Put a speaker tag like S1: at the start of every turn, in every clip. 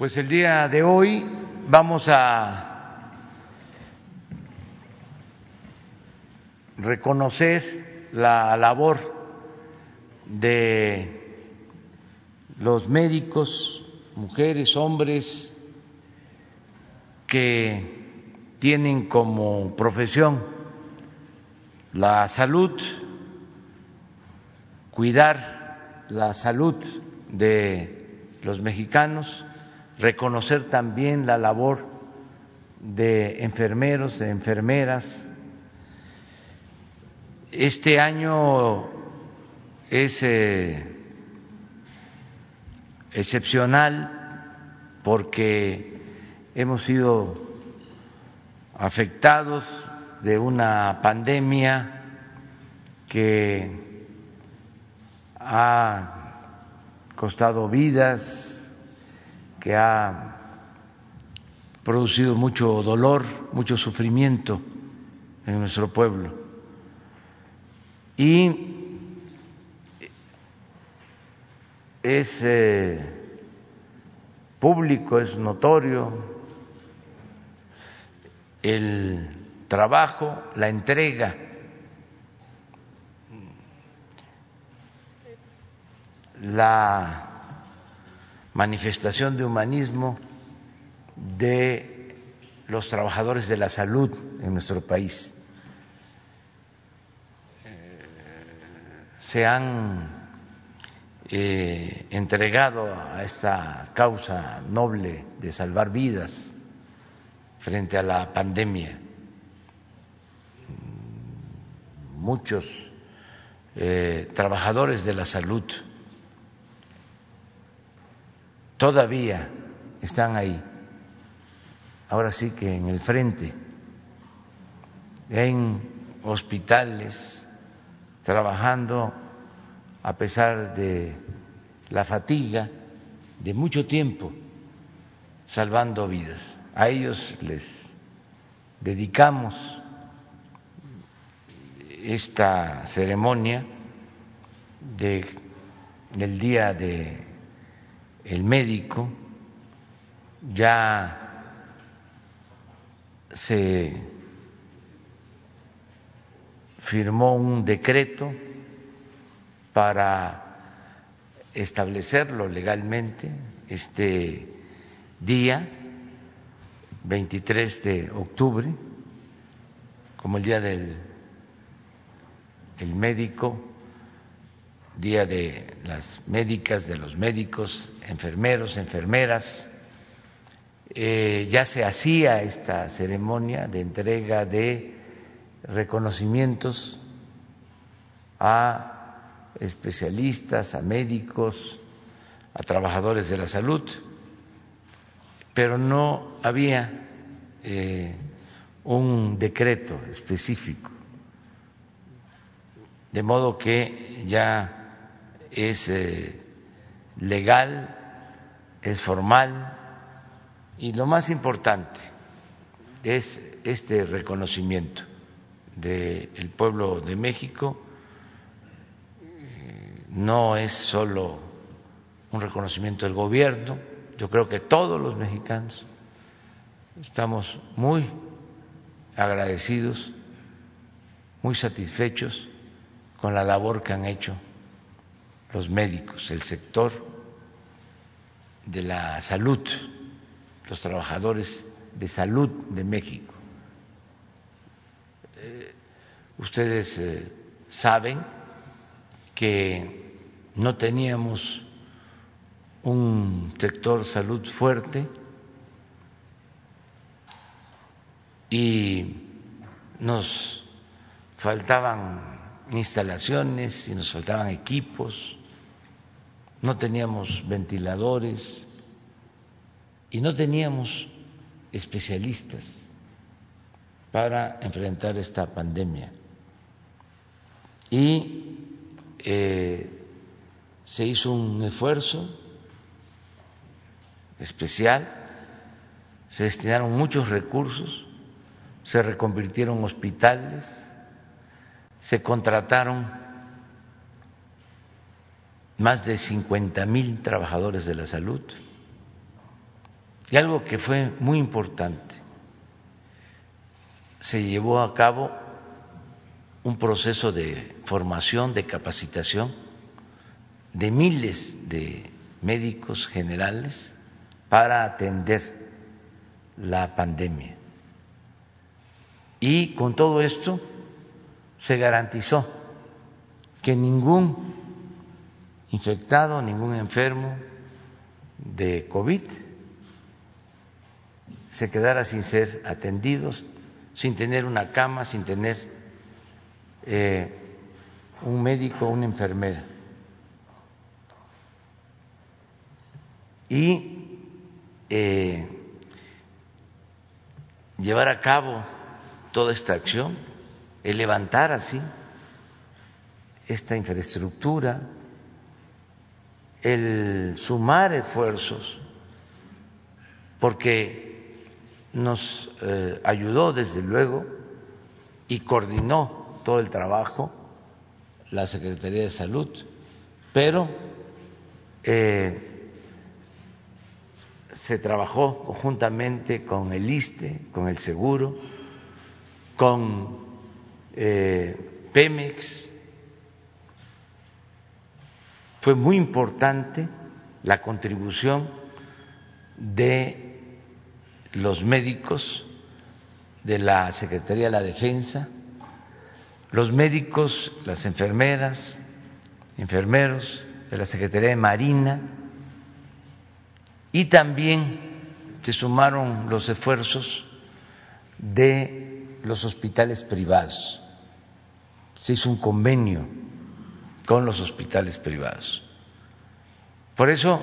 S1: Pues el día de hoy vamos a reconocer la labor de los médicos, mujeres, hombres, que tienen como profesión la salud, cuidar la salud de los mexicanos reconocer también la labor de enfermeros, de enfermeras. Este año es eh, excepcional porque hemos sido afectados de una pandemia que ha costado vidas, que ha producido mucho dolor, mucho sufrimiento en nuestro pueblo. Y es eh, público, es notorio el trabajo, la entrega la manifestación de humanismo de los trabajadores de la salud en nuestro país. Se han eh, entregado a esta causa noble de salvar vidas frente a la pandemia. Muchos eh, trabajadores de la salud todavía están ahí, ahora sí que en el frente, en hospitales, trabajando a pesar de la fatiga de mucho tiempo, salvando vidas. A ellos les dedicamos esta ceremonia de, del día de el médico, ya se firmó un decreto para establecerlo legalmente este día, 23 de octubre, como el día del el médico Día de las médicas, de los médicos, enfermeros, enfermeras. Eh, ya se hacía esta ceremonia de entrega de reconocimientos a especialistas, a médicos, a trabajadores de la salud, pero no había eh, un decreto específico, de modo que ya es eh, legal, es formal y lo más importante es este reconocimiento del pueblo de México. No es solo un reconocimiento del gobierno, yo creo que todos los mexicanos estamos muy agradecidos, muy satisfechos con la labor que han hecho los médicos, el sector de la salud, los trabajadores de salud de México. Eh, ustedes eh, saben que no teníamos un sector salud fuerte y nos faltaban instalaciones y nos faltaban equipos no teníamos ventiladores, y no teníamos especialistas para enfrentar esta pandemia. Y eh, se hizo un esfuerzo especial, se destinaron muchos recursos, se reconvirtieron hospitales, se contrataron más de 50 mil trabajadores de la salud. Y algo que fue muy importante, se llevó a cabo un proceso de formación, de capacitación de miles de médicos generales para atender la pandemia. Y con todo esto se garantizó que ningún infectado, ningún enfermo de COVID se quedara sin ser atendidos, sin tener una cama, sin tener eh, un médico una enfermera. Y eh, llevar a cabo toda esta acción, el levantar así esta infraestructura, el sumar esfuerzos, porque nos eh, ayudó desde luego y coordinó todo el trabajo la Secretaría de Salud, pero eh, se trabajó conjuntamente con el ISTE, con el Seguro, con eh, Pemex, fue muy importante la contribución de los médicos de la Secretaría de la Defensa, los médicos, las enfermeras, enfermeros de la Secretaría de Marina y también se sumaron los esfuerzos de los hospitales privados. Se hizo un convenio con los hospitales privados. Por eso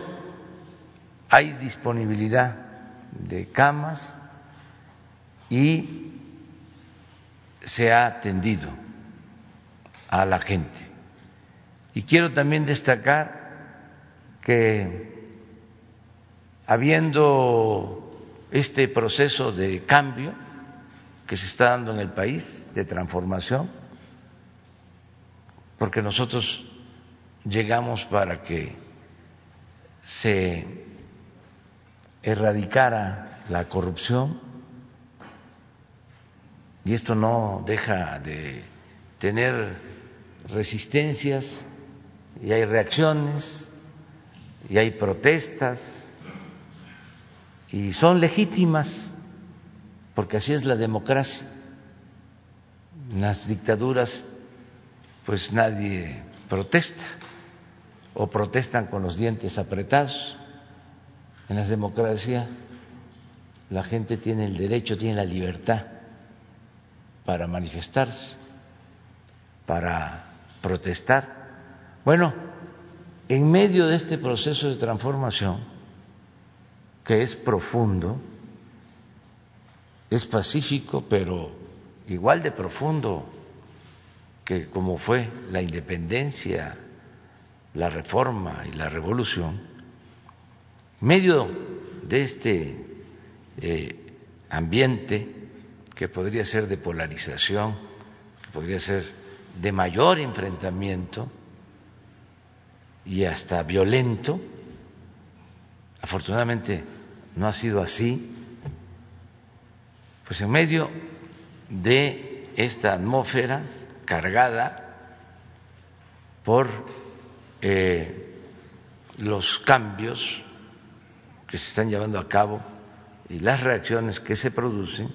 S1: hay disponibilidad de camas y se ha atendido a la gente. Y quiero también destacar que habiendo este proceso de cambio que se está dando en el país, de transformación, porque nosotros llegamos para que se erradicara la corrupción y esto no deja de tener resistencias y hay reacciones y hay protestas y son legítimas porque así es la democracia. Las dictaduras pues nadie protesta o protestan con los dientes apretados. En las democracias la gente tiene el derecho, tiene la libertad para manifestarse, para protestar. Bueno, en medio de este proceso de transformación, que es profundo, es pacífico, pero igual de profundo que como fue la independencia, la reforma y la revolución, medio de este eh, ambiente que podría ser de polarización, que podría ser de mayor enfrentamiento y hasta violento, afortunadamente no ha sido así, pues en medio de esta atmósfera cargada por eh, los cambios que se están llevando a cabo y las reacciones que se producen,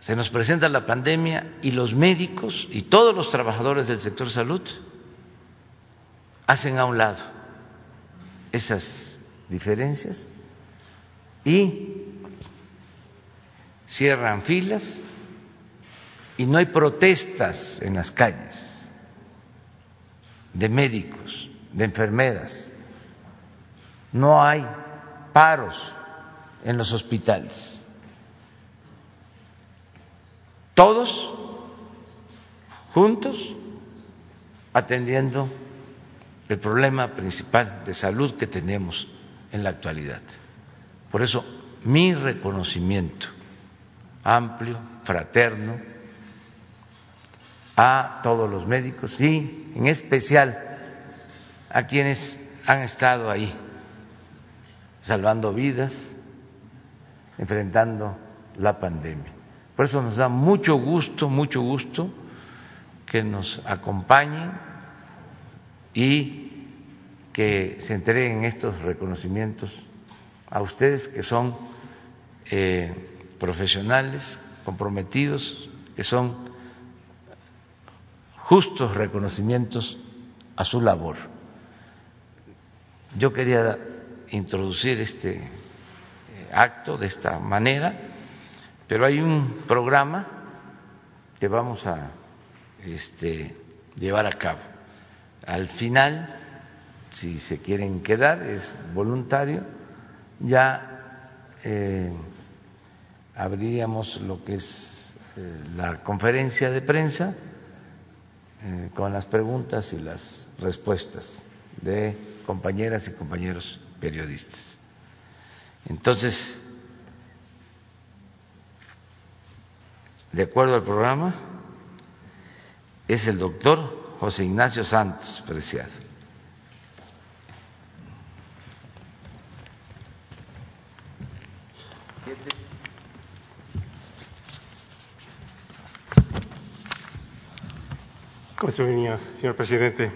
S1: se nos presenta la pandemia y los médicos y todos los trabajadores del sector salud hacen a un lado esas diferencias y cierran filas y no hay protestas en las calles de médicos, de enfermeras, no hay paros en los hospitales. Todos juntos atendiendo el problema principal de salud que tenemos en la actualidad. Por eso, mi reconocimiento amplio, fraterno, a todos los médicos y en especial a quienes han estado ahí salvando vidas, enfrentando la pandemia. Por eso nos da mucho gusto, mucho gusto que nos acompañen y que se entreguen estos reconocimientos a ustedes que son eh, profesionales comprometidos, que son justos reconocimientos a su labor. Yo quería introducir este eh, acto de esta manera, pero hay un programa que vamos a este, llevar a cabo. Al final, si se quieren quedar, es voluntario, ya eh, abríamos lo que es eh, la conferencia de prensa eh, con las preguntas y las respuestas de compañeras y compañeros periodistas. Entonces, de acuerdo al programa, es el doctor José Ignacio Santos Preciado.
S2: Señor presidente.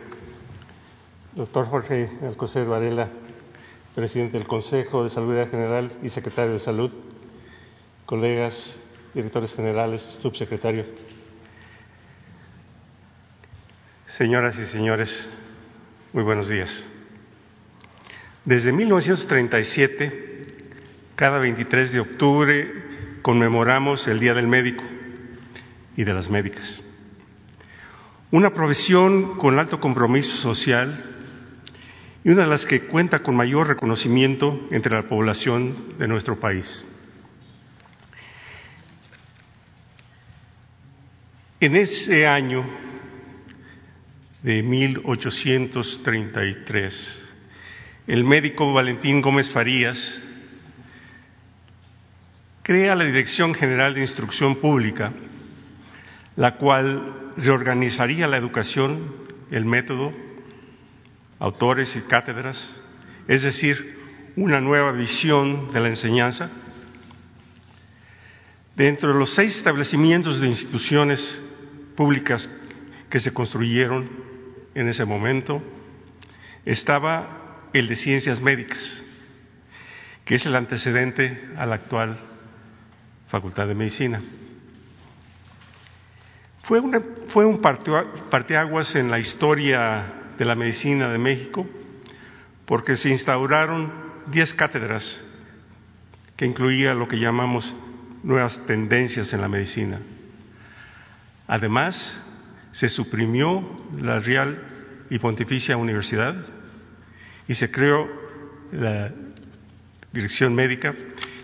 S2: Doctor Jorge Alcocer Varela, presidente del Consejo de Salud General y secretario de Salud, colegas, directores generales, subsecretario, señoras y señores, muy buenos días. Desde 1937, cada 23 de octubre, conmemoramos el Día del Médico y de las Médicas una profesión con alto compromiso social y una de las que cuenta con mayor reconocimiento entre la población de nuestro país. En ese año de 1833, el médico Valentín Gómez Farías crea la Dirección General de Instrucción Pública, la cual reorganizaría la educación, el método, autores y cátedras, es decir, una nueva visión de la enseñanza. Dentro de los seis establecimientos de instituciones públicas que se construyeron en ese momento, estaba el de ciencias médicas, que es el antecedente a la actual Facultad de Medicina. Fue, un parteaguas en la historia de la medicina de México porque se instauraron diez cátedras que incluía lo que llamamos nuevas tendencias en la medicina. Además, se suprimió la Real y Pontificia Universidad y se creó la Dirección Médica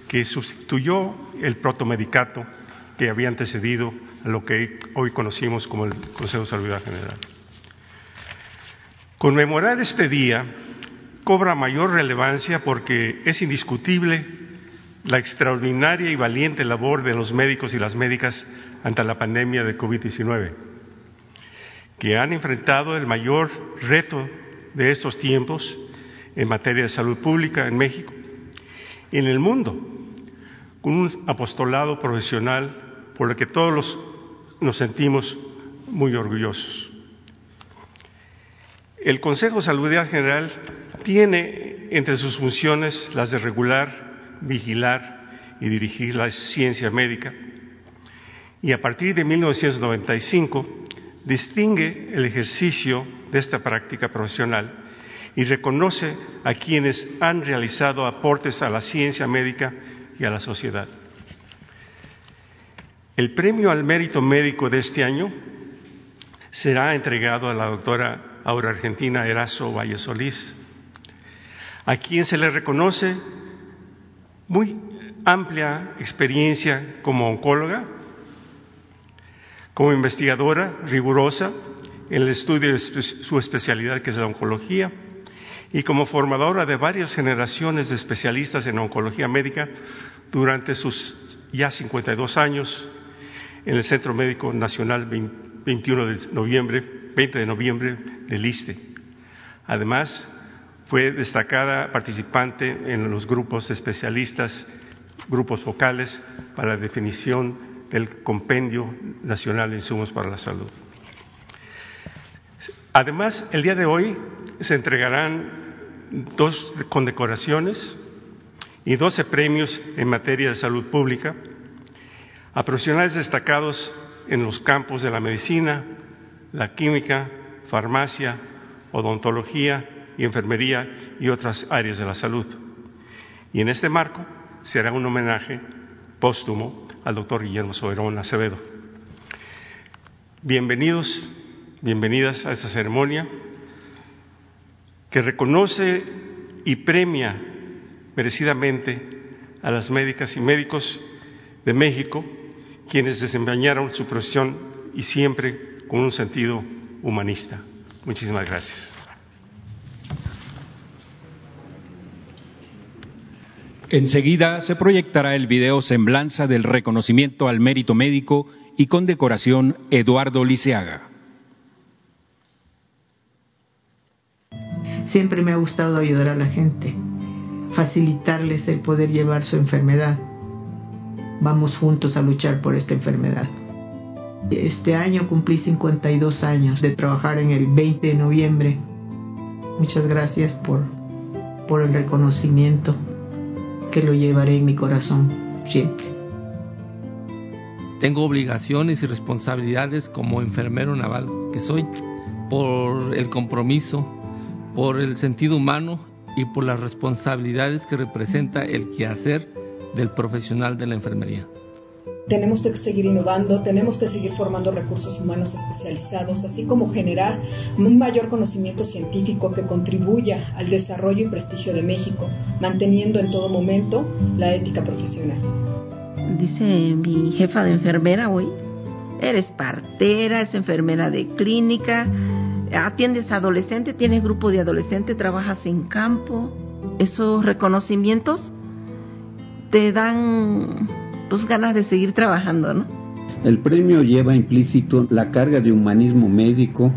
S2: que sustituyó el protomedicato que había antecedido lo que hoy conocimos como el Consejo de Salud General. Conmemorar este día cobra mayor relevancia porque es indiscutible la extraordinaria y valiente labor de los médicos y las médicas ante la pandemia de COVID-19, que han enfrentado el mayor reto de estos tiempos en materia de salud pública en México y en el mundo, con un apostolado profesional por el que todos nos sentimos muy orgullosos. El Consejo de Salud General tiene entre sus funciones las de regular, vigilar y dirigir la ciencia médica y a partir de 1995 distingue el ejercicio de esta práctica profesional y reconoce a quienes han realizado aportes a la ciencia médica y a la sociedad. El premio al mérito médico de este año será entregado a la doctora ahora argentina Eraso Valle Solís, a quien se le reconoce muy amplia experiencia como oncóloga, como investigadora rigurosa en el estudio de su especialidad que es la oncología y como formadora de varias generaciones de especialistas en oncología médica durante sus ya 52 años en el Centro Médico Nacional 21 de noviembre, 20 de noviembre del ISTE. Además, fue destacada participante en los grupos especialistas, grupos focales para la definición del Compendio Nacional de Insumos para la Salud. Además, el día de hoy se entregarán dos condecoraciones y doce premios en materia de salud pública a profesionales destacados en los campos de la medicina, la química, farmacia, odontología y enfermería y otras áreas de la salud. Y en este marco se hará un homenaje póstumo al doctor Guillermo Soberón Acevedo. Bienvenidos bienvenidas a esta ceremonia que reconoce y premia merecidamente a las médicas y médicos de México quienes desempeñaron su profesión y siempre con un sentido humanista. Muchísimas gracias.
S3: Enseguida se proyectará el video Semblanza del reconocimiento al mérito médico y condecoración Eduardo Liceaga.
S4: Siempre me ha gustado ayudar a la gente, facilitarles el poder llevar su enfermedad. Vamos juntos a luchar por esta enfermedad. Este año cumplí 52 años de trabajar en el 20 de noviembre. Muchas gracias por, por el reconocimiento que lo llevaré en mi corazón siempre.
S5: Tengo obligaciones y responsabilidades como enfermero naval que soy por el compromiso por el sentido humano y por las responsabilidades que representa el quehacer del profesional de la enfermería.
S6: Tenemos que seguir innovando, tenemos que seguir formando recursos humanos especializados, así como generar un mayor conocimiento científico que contribuya al desarrollo y prestigio de México, manteniendo en todo momento la ética profesional.
S7: Dice mi jefa de enfermera hoy, eres partera, es enfermera de clínica, atiendes a adolescentes, tienes grupo de adolescentes, trabajas en campo, esos reconocimientos te dan pues ganas de seguir trabajando, ¿no?
S8: El premio lleva implícito la carga de humanismo médico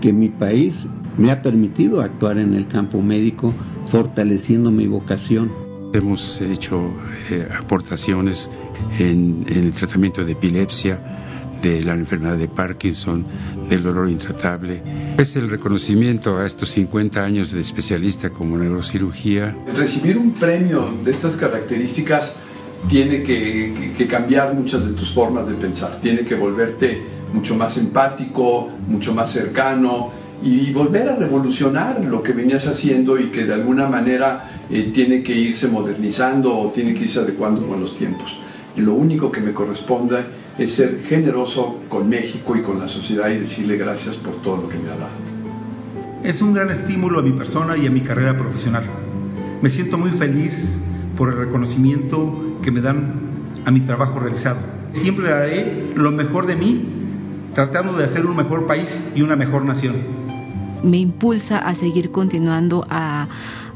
S8: que mi país me ha permitido actuar en el campo médico, fortaleciendo mi vocación.
S9: Hemos hecho eh, aportaciones en, en el tratamiento de epilepsia, de la enfermedad de Parkinson, del dolor intratable. Es el reconocimiento a estos 50 años de especialista como neurocirugía.
S10: Recibir un premio de estas características tiene que, que, cambiar muchas de tus formas de pensar, tiene que volverte mucho más empático, mucho más cercano y volver a revolucionar lo que venías haciendo y que de alguna manera eh, tiene que irse modernizando o tiene que irse adecuando con los tiempos. Y lo único que me corresponde es ser generoso con México y con la sociedad y decirle gracias por todo lo que me ha dado.
S11: Es un gran estímulo a mi persona y a mi carrera profesional. Me siento muy feliz por el reconocimiento que me dan a mi trabajo realizado. Siempre haré lo mejor de mí, tratando de hacer un mejor país y una mejor nación.
S12: Me impulsa a seguir continuando a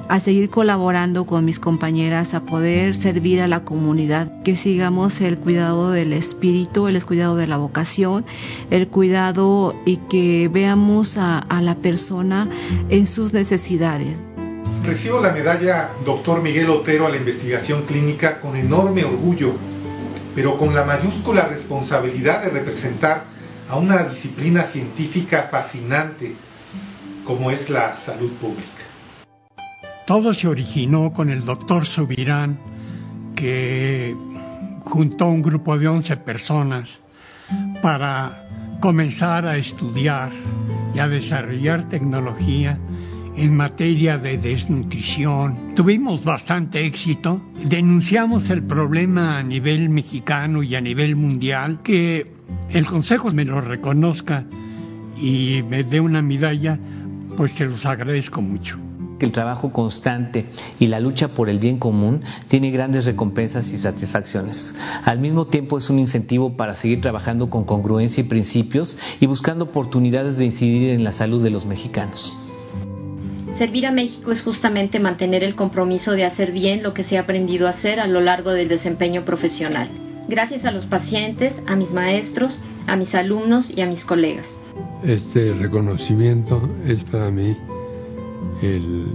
S12: a seguir colaborando con mis compañeras, a poder servir a la comunidad, que sigamos el cuidado del espíritu, el cuidado de la vocación, el cuidado y que veamos a, la persona en sus necesidades.
S13: Recibo la medalla Doctor Miguel Otero a la investigación clínica con enorme orgullo, pero con la mayúscula responsabilidad de representar a una disciplina científica fascinante como es la salud pública.
S14: Todo se originó con el doctor Subirán, que juntó un grupo de 11 personas para comenzar a estudiar y a desarrollar tecnología en materia de desnutrición. Tuvimos bastante éxito, denunciamos el problema a nivel mexicano y a nivel mundial, que el Consejo me lo reconozca y me dé una medalla, pues te los agradezco mucho.
S15: Que el trabajo constante y la lucha por el bien común tiene grandes recompensas y satisfacciones. Al mismo tiempo es un incentivo para seguir trabajando con congruencia y principios y buscando oportunidades de incidir en la salud de los mexicanos.
S16: Servir a México es justamente mantener el compromiso de hacer bien lo que se ha aprendido a hacer a lo largo del desempeño profesional. Gracias a los pacientes, a mis maestros, a mis alumnos y a mis colegas.
S17: Este reconocimiento es para mí el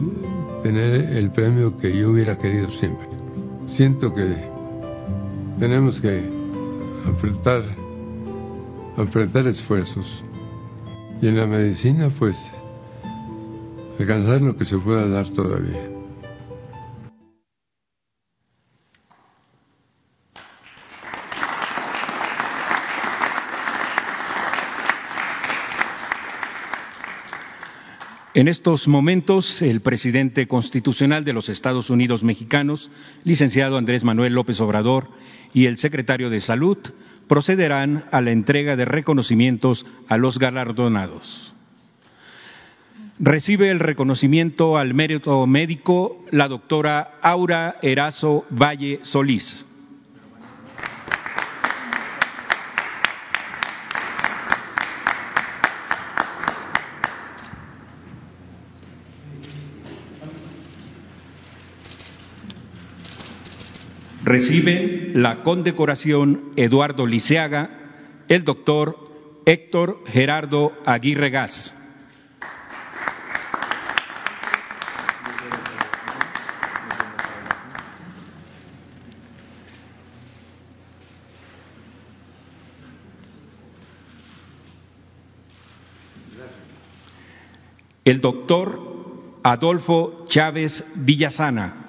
S17: tener el premio que yo hubiera querido siempre. Siento que tenemos que apretar, apretar esfuerzos. Y en la medicina, pues, alcanzar lo que se pueda dar todavía.
S3: En estos momentos, el presidente constitucional de los Estados Unidos mexicanos, licenciado Andrés Manuel López Obrador, y el secretario de Salud procederán a la entrega de reconocimientos a los galardonados. Recibe el reconocimiento al mérito médico la doctora Aura Erazo Valle Solís. Recibe la condecoración Eduardo Liceaga el doctor Héctor Gerardo Aguirre Gas. El doctor Adolfo Chávez Villasana.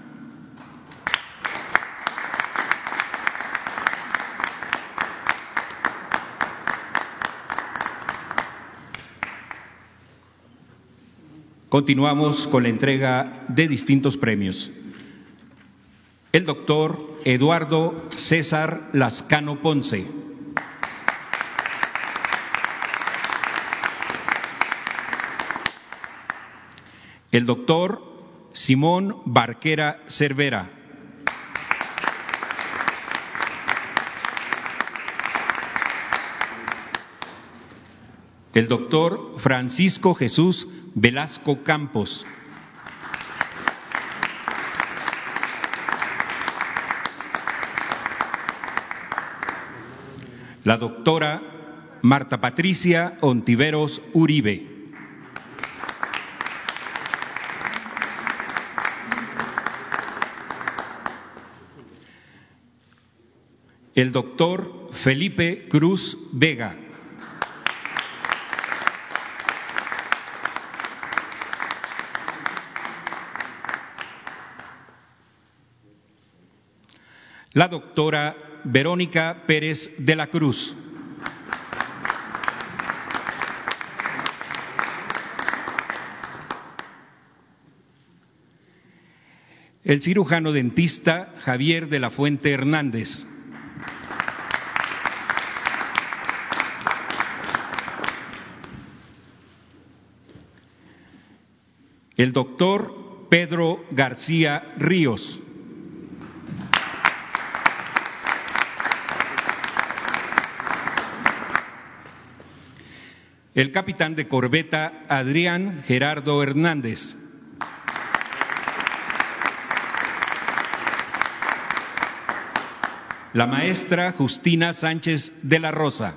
S3: Continuamos con la entrega de distintos premios. El doctor Eduardo César Lascano Ponce. El doctor Simón Barquera Cervera. El doctor Francisco Jesús Velasco Campos. La doctora Marta Patricia Ontiveros Uribe. El doctor Felipe Cruz Vega. La doctora Verónica Pérez de la Cruz. El cirujano dentista Javier de la Fuente Hernández. El doctor Pedro García Ríos. El capitán de corbeta Adrián Gerardo Hernández. La maestra Justina Sánchez de la Rosa.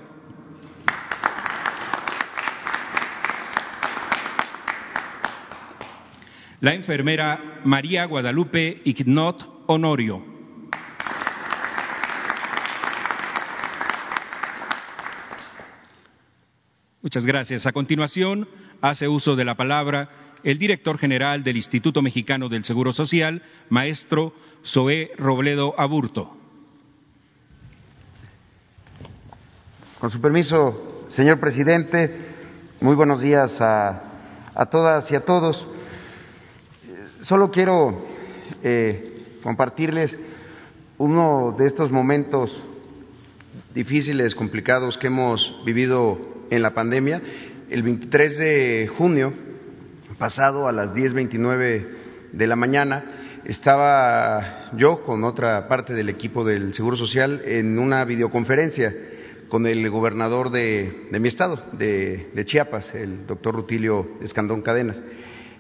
S3: La enfermera María Guadalupe Ignot Honorio. Muchas gracias. A continuación, hace uso de la palabra el director general del Instituto Mexicano del Seguro Social, maestro Zoé Robledo Aburto.
S18: Con su permiso, señor presidente, muy buenos días a, todas y a todos. Solo quiero eh, compartirles uno de estos momentos difíciles, complicados que hemos vivido en la pandemia. El 23 de junio pasado a las 10.29 de la mañana estaba yo con otra parte del equipo del Seguro Social en una videoconferencia con el gobernador de, mi estado, de, de, Chiapas, el doctor Rutilio Escandón Cadenas.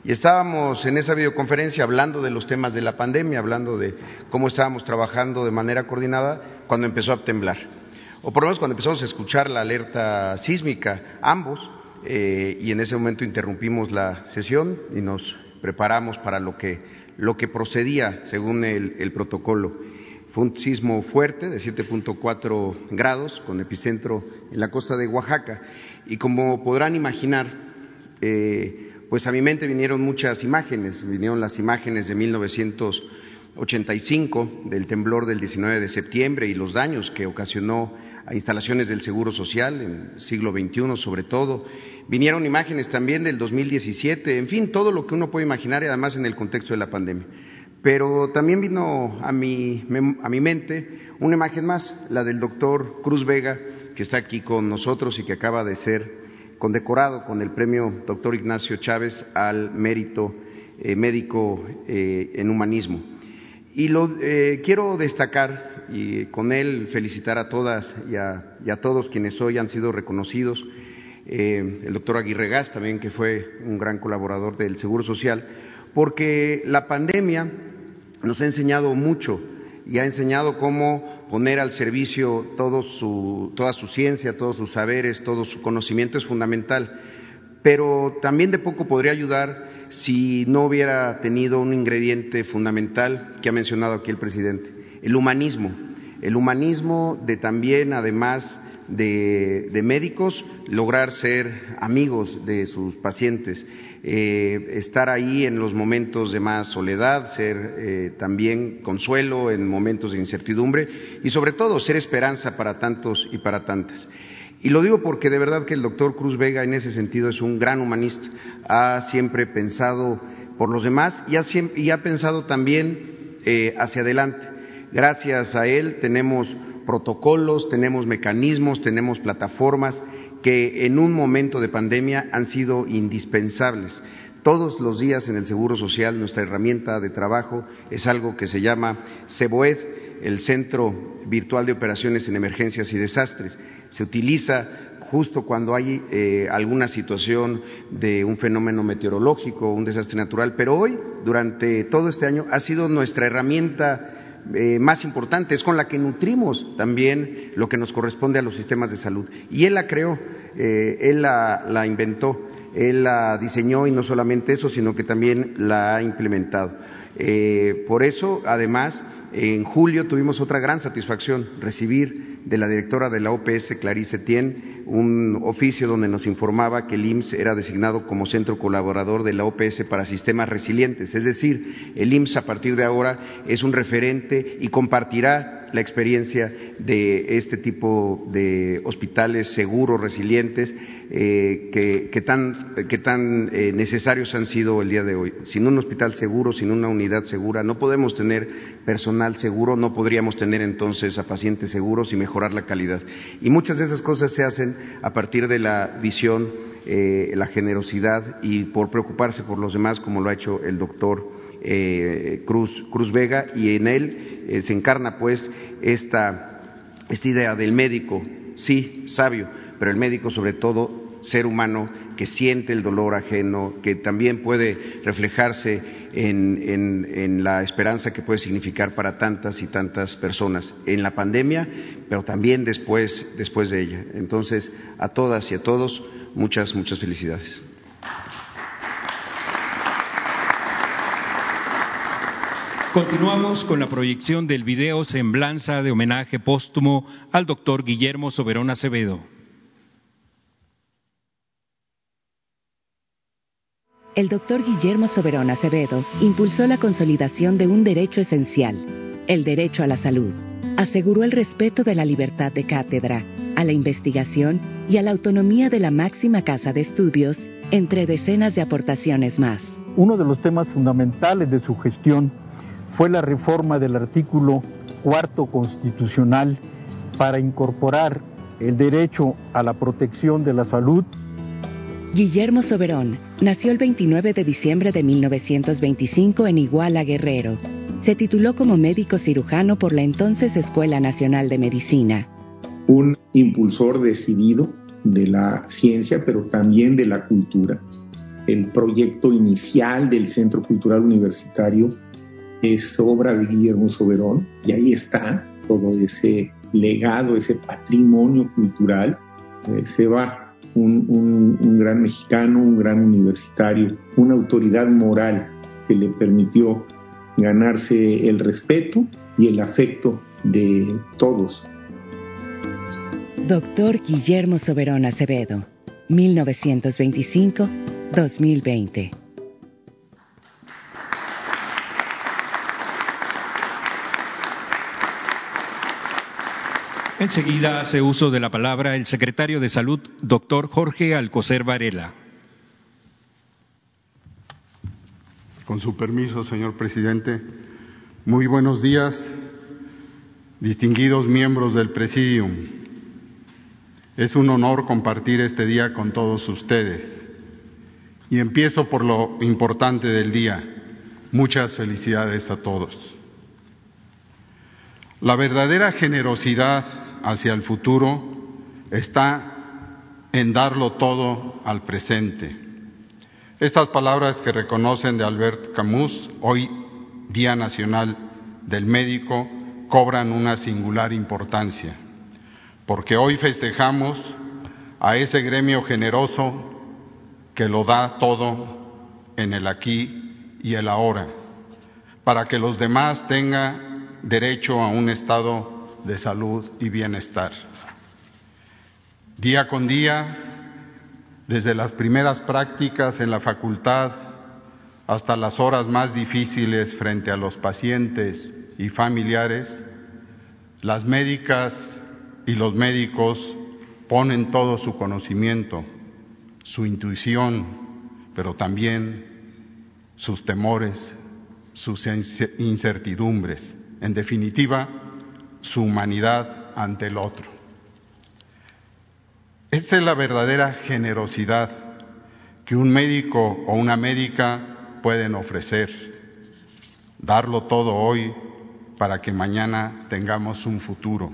S18: Y estábamos en esa videoconferencia hablando de los temas de la pandemia, hablando de cómo estábamos trabajando de manera coordinada cuando empezó a temblar. O por lo menos cuando empezamos a escuchar la alerta sísmica, ambos, eh, y en ese momento interrumpimos la sesión y nos preparamos para lo que, lo que procedía según el, protocolo. Fue un sismo fuerte de 7.4 grados con epicentro en la costa de Oaxaca y como podrán imaginar, eh, pues a mi mente vinieron muchas imágenes, vinieron las imágenes de 1985, del temblor del 19 de septiembre y los daños que ocasionó a instalaciones del Seguro Social en siglo XXI sobre todo. Vinieron imágenes también del 2017, en fin, todo lo que uno puede imaginar y además en el contexto de la pandemia. Pero también vino a mi, a mi mente una imagen más, la del doctor Cruz Vega, que está aquí con nosotros y que acaba de ser condecorado con el premio doctor Ignacio Chávez al mérito eh, médico eh, en humanismo. Y lo eh, quiero destacar y con él felicitar a todas y a, todos quienes hoy han sido reconocidos, el doctor Aguirre Gas también, que fue un gran colaborador del Seguro Social, porque la pandemia nos ha enseñado mucho y ha enseñado cómo poner al servicio todo su, toda su ciencia, todos sus saberes, todo su conocimiento es fundamental. Pero también de poco podría ayudar si no hubiera tenido un ingrediente fundamental que ha mencionado aquí el presidente, el humanismo. El humanismo de también, además de, de médicos, lograr ser amigos de sus pacientes eh, estar ahí en los momentos de más soledad, ser eh, también consuelo en momentos de incertidumbre y sobre todo ser esperanza para tantos y para tantas. Y lo digo porque de verdad que el doctor Cruz Vega en ese sentido es un gran humanista, ha siempre pensado por los demás y ha, y ha pensado también eh, hacia adelante. Gracias a él tenemos protocolos, tenemos mecanismos, tenemos plataformas que en un momento de pandemia han sido indispensables. Todos los días en el Seguro Social nuestra herramienta de trabajo es algo que se llama CEBOED, el Centro Virtual de Operaciones en Emergencias y Desastres. Se utiliza justo cuando hay eh, alguna situación de un fenómeno meteorológico, un desastre natural, pero hoy, durante todo este año, ha sido nuestra herramienta eh, más importante, es con la que nutrimos también lo que nos corresponde a los sistemas de salud. Y él la creó, eh, él la, inventó, él la diseñó y no solamente eso, sino que también la ha implementado. Eh, por eso, además, en julio tuvimos otra gran satisfacción, recibir de la directora de la OPS, Clarice Tien, un oficio donde nos informaba que el IMSS era designado como centro colaborador de la OPS para sistemas resilientes. Es decir, el IMSS a partir de ahora es un referente y compartirá la experiencia de este tipo de hospitales seguros, resilientes, eh, que, tan, que tan eh, necesarios han sido el día de hoy. Sin un hospital seguro, sin una unidad segura, no podemos tener personal seguro, no podríamos tener entonces a pacientes seguros y mejorar la calidad. Y muchas de esas cosas se hacen a partir de la visión, eh, la generosidad y por preocuparse por los demás, como lo ha hecho el doctor Cruz, Cruz Vega, y en él se encarna pues esta, esta idea del médico, sí, sabio, pero el médico sobre todo ser humano que siente el dolor ajeno, que también puede reflejarse en, en, la esperanza que puede significar para tantas y tantas personas en la pandemia, pero también después, después de ella. Entonces, a todas y a todos, muchas, muchas felicidades.
S3: Continuamos con la proyección del video Semblanza de homenaje póstumo al doctor Guillermo Soberón Acevedo.
S19: El doctor Guillermo Soberón Acevedo impulsó la consolidación de un derecho esencial, el derecho a la salud. Aseguró el respeto de la libertad de cátedra, a la investigación y a la autonomía de la máxima casa de estudios, entre decenas de aportaciones más.
S20: Uno de los temas fundamentales de su gestión fue la reforma del artículo cuarto constitucional para incorporar el derecho a la protección de la salud.
S19: Guillermo Soberón, nació el 29 de diciembre de 1925 en Iguala, Guerrero. Se tituló como médico cirujano por la entonces Escuela Nacional de Medicina.
S21: Un impulsor decidido de la ciencia, pero también de la cultura. El proyecto inicial del Centro Cultural Universitario es obra de Guillermo Soberón y ahí está todo ese legado, ese patrimonio cultural. Eh, se va un, un gran mexicano, un gran universitario, una autoridad moral que le permitió ganarse el respeto y el afecto de todos.
S19: Doctor Guillermo Soberón Acevedo, 1925-2020.
S3: Enseguida hace uso de la palabra el secretario de Salud, doctor Jorge Alcocer Varela.
S22: Con su permiso, señor presidente, muy buenos días, distinguidos miembros del Presidium. Es un honor compartir este día con todos ustedes. Y empiezo por lo importante del día. Muchas felicidades a todos. La verdadera generosidad hacia el futuro está en darlo todo al presente. Estas palabras que reconocen de Albert Camus, hoy Día Nacional del Médico, cobran una singular importancia, porque hoy festejamos a ese gremio generoso que lo da todo en el aquí y el ahora, para que los demás tengan derecho a un estado de salud y bienestar. Día con día, desde las primeras prácticas en la facultad hasta las horas más difíciles frente a los pacientes y familiares, las médicas y los médicos ponen todo su conocimiento, su intuición, pero también sus temores, sus incertidumbres. En definitiva, su humanidad ante el otro. Esta es la verdadera generosidad que un médico o una médica pueden ofrecer, darlo todo hoy para que mañana tengamos un futuro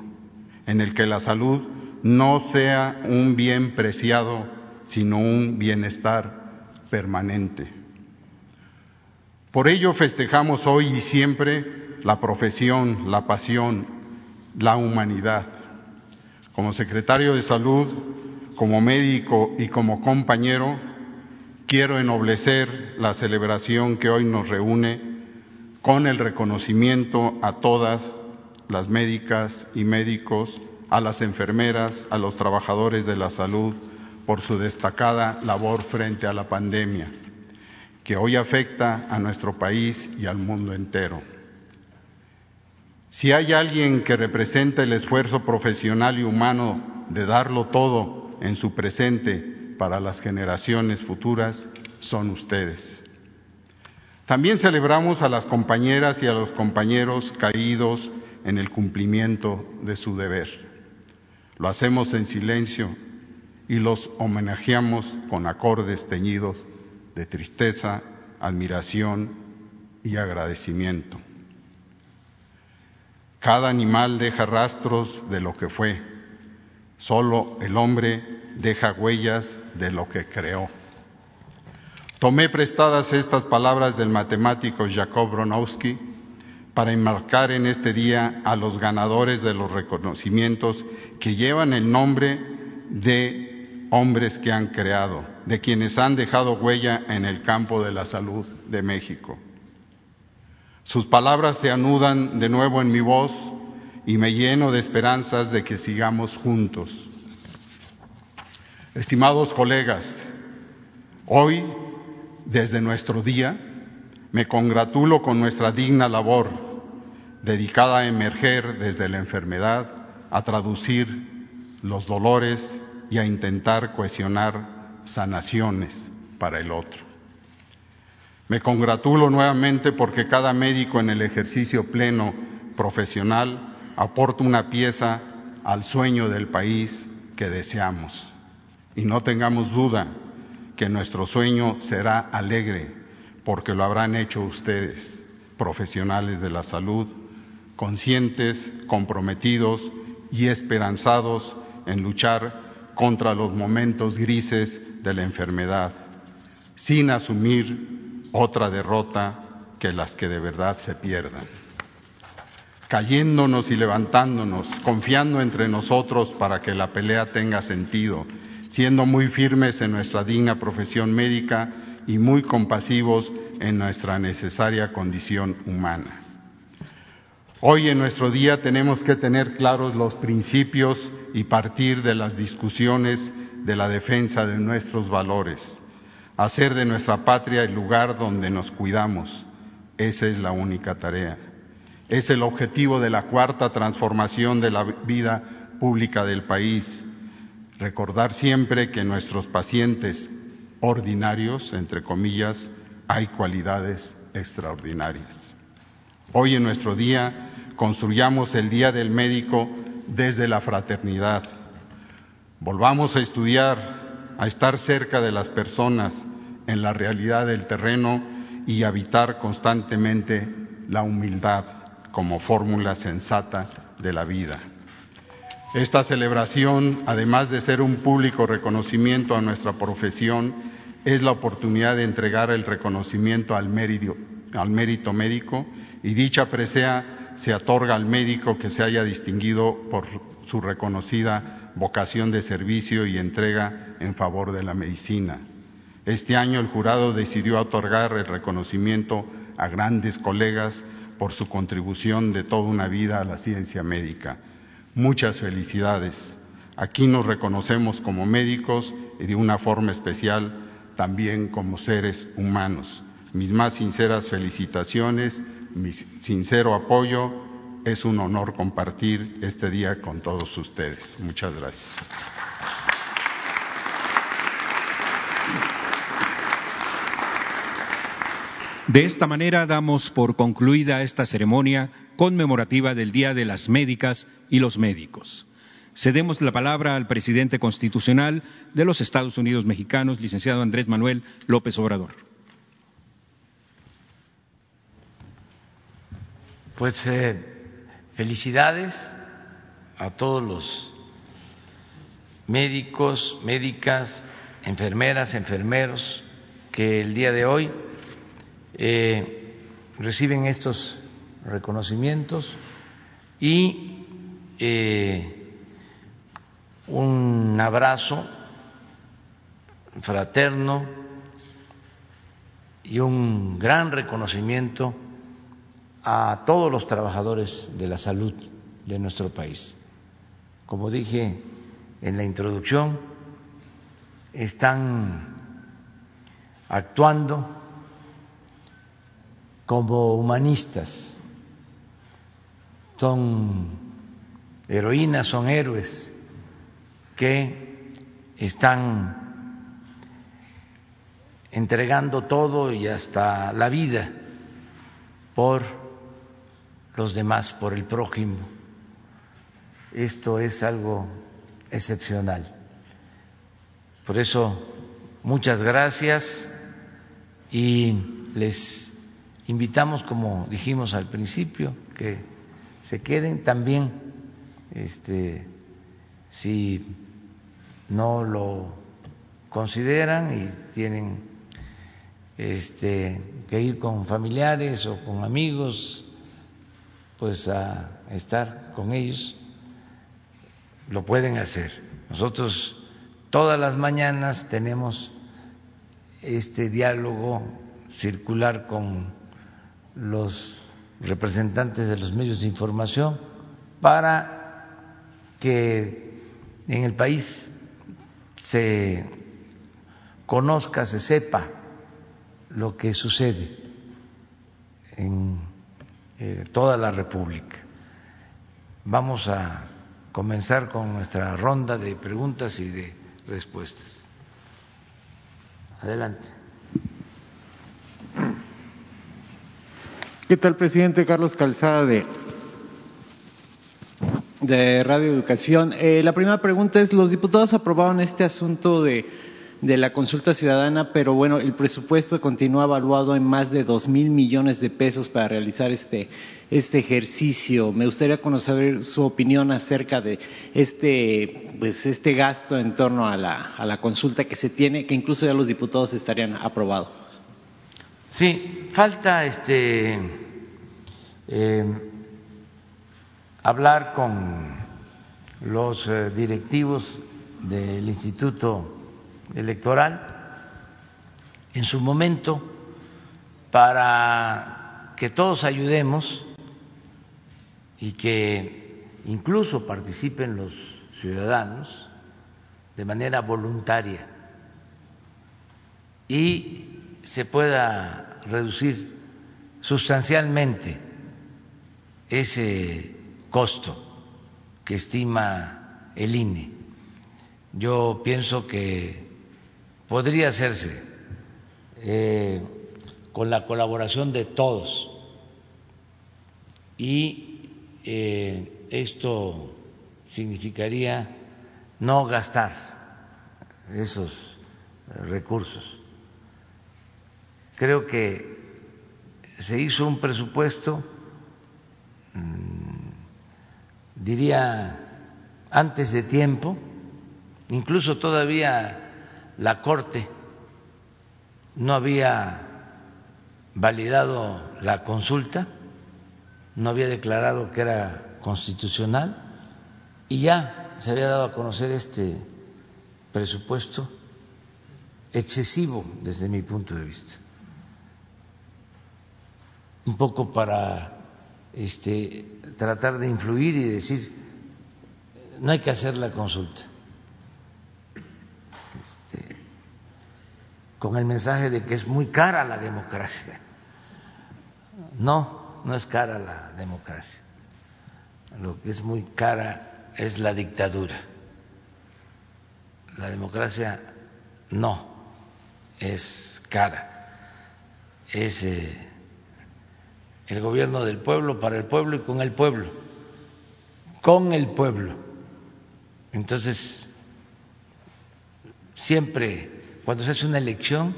S22: en el que la salud no sea un bien preciado, sino un bienestar permanente. Por ello festejamos hoy y siempre la profesión, la pasión, la humanidad. Como secretario de salud, como médico y como compañero, quiero ennoblecer la celebración que hoy nos reúne con el reconocimiento a todas las médicas y médicos, a las enfermeras, a los trabajadores de la salud por su destacada labor frente a la pandemia, que hoy afecta a nuestro país y al mundo entero. Si hay alguien que representa el esfuerzo profesional y humano de darlo todo en su presente para las generaciones futuras, son ustedes. También celebramos a las compañeras y a los compañeros caídos en el cumplimiento de su deber. Lo hacemos en silencio y los homenajeamos con acordes teñidos de tristeza, admiración y agradecimiento. Cada animal deja rastros de lo que fue, solo el hombre deja huellas de lo que creó. Tomé prestadas estas palabras del matemático Jacob Bronowski para enmarcar en este día a los ganadores de los reconocimientos que llevan el nombre de hombres que han creado, de quienes han dejado huella en el campo de la salud de México. Sus palabras se anudan de nuevo en mi voz y me lleno de esperanzas de que sigamos juntos. Estimados colegas, hoy, desde nuestro día, me congratulo con nuestra digna labor dedicada a emerger desde la enfermedad, a traducir los dolores y a intentar cohesionar sanaciones para el otro. Me congratulo nuevamente porque cada médico en el ejercicio pleno profesional aporta una pieza al sueño del país que deseamos. Y no tengamos duda que nuestro sueño será alegre, porque lo habrán hecho ustedes, profesionales de la salud, conscientes, comprometidos y esperanzados en luchar contra los momentos grises de la enfermedad, sin asumir otra derrota que las que de verdad se pierdan. Cayéndonos y levantándonos, confiando entre nosotros para que la pelea tenga sentido, siendo muy firmes en nuestra digna profesión médica y muy compasivos en nuestra necesaria condición humana. Hoy en nuestro día tenemos que tener claros los principios y partir de las discusiones de la defensa de nuestros valores, hacer de nuestra patria el lugar donde nos cuidamos. Esa es la única tarea. Es el objetivo de la cuarta transformación de la vida pública del país. Recordar siempre que nuestros pacientes ordinarios, entre comillas, hay cualidades extraordinarias. Hoy en nuestro día construyamos el Día del Médico desde la fraternidad. Volvamos a estudiar, a estar cerca de las personas en la realidad del terreno y habitar constantemente la humildad como fórmula sensata de la vida. Esta celebración, además de ser un público reconocimiento a nuestra profesión, es la oportunidad de entregar el reconocimiento al mérito, al mérito médico y dicha presea se otorga al médico que se haya distinguido por su reconocida vocación de servicio y entrega en favor de la medicina. Este año el jurado decidió otorgar el reconocimiento a grandes colegas por su contribución de toda una vida a la ciencia médica. Muchas felicidades. Aquí nos reconocemos como médicos y de una forma especial también como seres humanos. Mis más sinceras felicitaciones, mi sincero apoyo. Es un honor compartir este día con todos ustedes. Muchas gracias.
S3: De esta manera damos por concluida esta ceremonia conmemorativa del Día de las Médicas y los Médicos. Cedemos la palabra al presidente constitucional de los Estados Unidos mexicanos, licenciado Andrés Manuel López Obrador.
S1: Pues eh, felicidades a todos los médicos, médicas, enfermeras, enfermeros que el día de hoy eh, reciben estos reconocimientos y eh, un abrazo fraterno y un gran reconocimiento a todos los trabajadores de la salud de nuestro país. Como dije en la introducción, están actuando como humanistas, son heroínas, son héroes que están entregando todo y hasta la vida por los demás, por el prójimo. Esto es algo excepcional. Por eso, muchas gracias y les invitamos, como dijimos al principio, que se queden también, este, si no lo consideran y tienen este, que ir con familiares o con amigos, pues a estar con ellos, lo pueden hacer. Nosotros todas las mañanas tenemos este diálogo circular con los representantes de los medios de información para que en el país se conozca, se sepa lo que sucede en eh, toda la República. Vamos a comenzar con nuestra ronda de preguntas y de respuestas. Adelante.
S23: ¿Qué tal, presidente Carlos Calzada de de Radio Educación. Eh, la primera pregunta es, los diputados aprobaron este asunto de
S24: de la consulta ciudadana, pero bueno, el presupuesto continúa evaluado en más de dos mil millones de pesos para realizar este, este ejercicio. Me gustaría conocer su opinión acerca de este, pues, este gasto en torno a la, a la consulta que se tiene, que incluso ya los diputados estarían aprobados.
S1: Sí, falta este eh, hablar con los eh, directivos del Instituto Electoral en su momento para que todos ayudemos y que incluso participen los ciudadanos de manera voluntaria y se pueda reducir sustancialmente ese costo que estima el INE. Yo pienso que podría hacerse eh, con la colaboración de todos y eh, esto significaría no gastar esos recursos. Creo que se hizo un presupuesto, mm, diría, antes de tiempo, incluso todavía la Corte no había validado la consulta, no había declarado que era constitucional y ya se había dado a conocer este presupuesto excesivo desde mi punto de vista. Un poco para este, tratar de influir y decir, no hay que hacer la consulta. Este, con el mensaje de que es muy cara la democracia. No, no es cara la democracia. Lo que es muy cara es la dictadura. La democracia no es cara. Es eh, el gobierno del pueblo, para el pueblo y con el pueblo. Con el pueblo. Entonces, siempre cuando se hace una elección,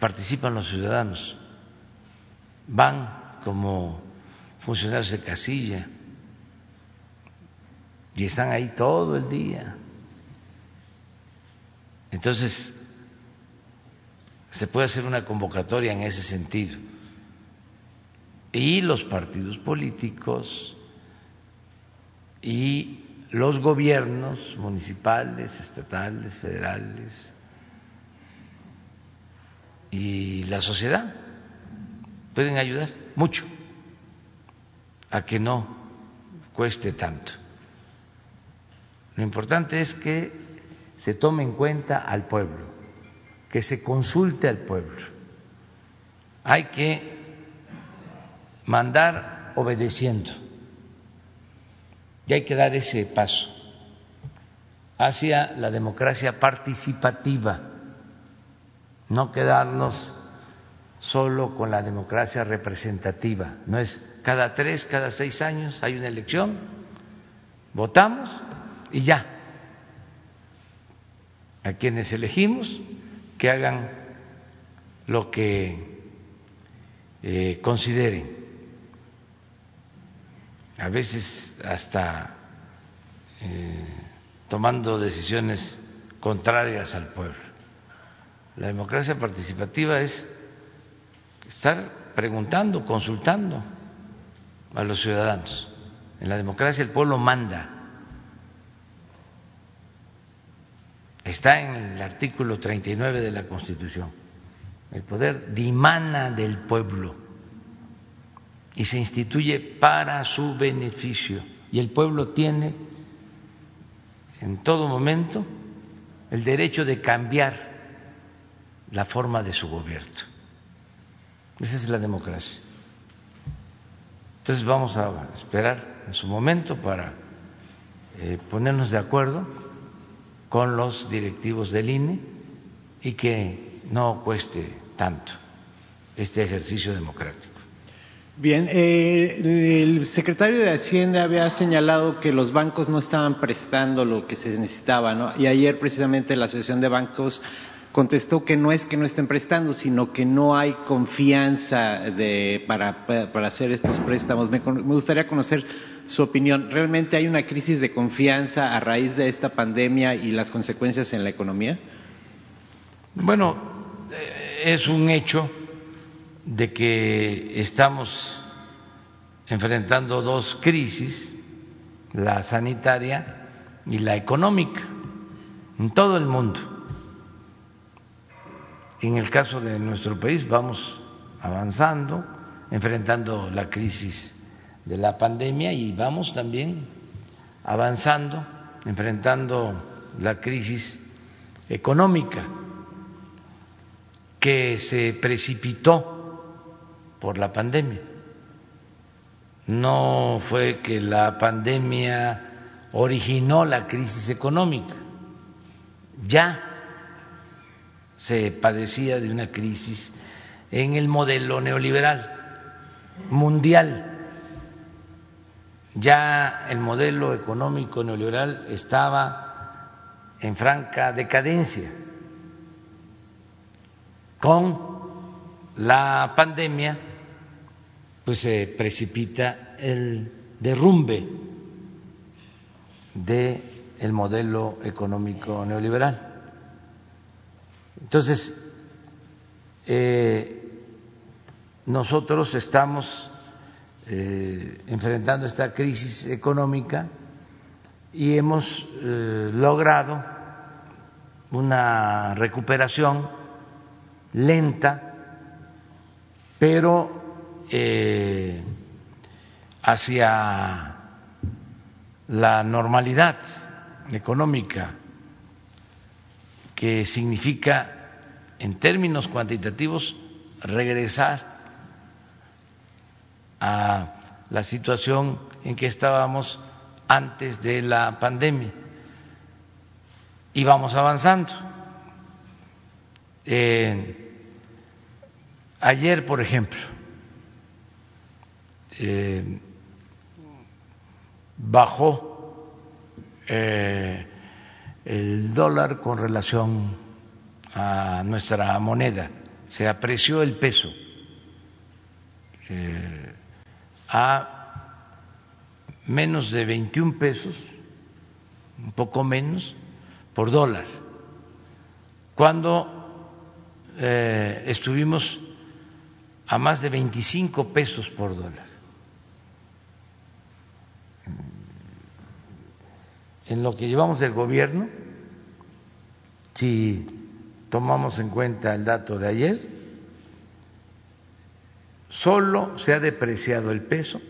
S1: participan los ciudadanos, van como funcionarios de casilla y están ahí todo el día. Entonces, se puede hacer una convocatoria en ese sentido. Y los partidos políticos y los gobiernos municipales, estatales, federales y la sociedad pueden ayudar mucho a que no cueste tanto. Lo importante es que se tome en cuenta al pueblo, que se consulte al pueblo. Hay que mandar obedeciendo hay que dar ese paso hacia la democracia participativa, no quedarnos solo con la democracia representativa, no es cada tres, cada seis años hay una elección, votamos y ya. A quienes elegimos que hagan lo que eh, consideren a veces hasta eh, tomando decisiones contrarias al pueblo. La democracia participativa es estar preguntando, consultando a los ciudadanos. En la democracia el pueblo manda. Está en el artículo 39 de la Constitución. El poder dimana del pueblo y se instituye para su beneficio. Y el pueblo tiene en todo momento el derecho de cambiar la forma de su gobierno. Esa es la democracia. Entonces vamos a esperar en su momento para eh, ponernos de acuerdo con los directivos del INE y que no cueste tanto este ejercicio democrático.
S24: Bien, eh, el secretario de Hacienda había señalado que los bancos no estaban prestando lo que se necesitaba, ¿no? Y ayer precisamente la Asociación de Bancos contestó que no es que no estén prestando, sino que no hay confianza de, para, hacer estos préstamos. Me, me gustaría conocer su opinión. ¿Realmente hay una crisis de confianza a raíz de esta pandemia y las consecuencias en la economía?
S1: Bueno, eh, es un hecho de que estamos enfrentando dos crisis, la sanitaria y la económica, en todo el mundo. En el caso de nuestro país vamos avanzando, enfrentando la crisis de la pandemia y vamos también avanzando, enfrentando la crisis económica que se precipitó por la pandemia. No fue que la pandemia originó la crisis económica, ya se padecía de una crisis en el modelo neoliberal mundial. Ya el modelo económico neoliberal estaba en franca decadencia. Con la pandemia, pues se precipita el derrumbe del modelo económico neoliberal. Entonces, eh, nosotros estamos eh, enfrentando esta crisis económica y hemos eh, logrado una recuperación lenta, pero hacia la normalidad económica que significa en términos cuantitativos regresar a la situación en que estábamos antes de la pandemia. Y vamos avanzando. Eh, ayer, por ejemplo, eh, bajó eh, el dólar con relación a nuestra moneda, se apreció el peso eh, a menos de 21 pesos, un poco menos, por dólar, cuando estuvimos a más de 25 pesos por dólar. En lo que llevamos del gobierno, si tomamos en cuenta el dato de ayer, solo se ha depreciado el peso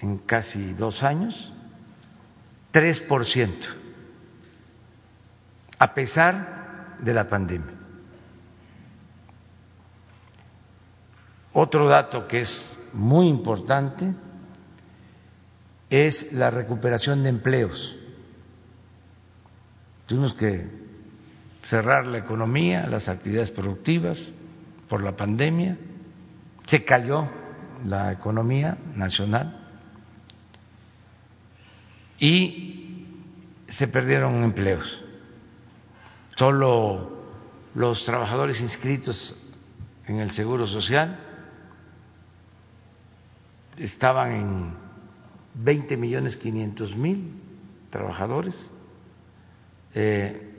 S1: en casi dos años, tres por ciento, a pesar de la pandemia. Otro dato que es muy importante es la recuperación de empleos. Tuvimos que cerrar la economía, las actividades productivas por la pandemia, se cayó la economía nacional y se perdieron empleos. Solo los trabajadores inscritos en el Seguro Social estaban en 20 millones 500 mil trabajadores. Eh,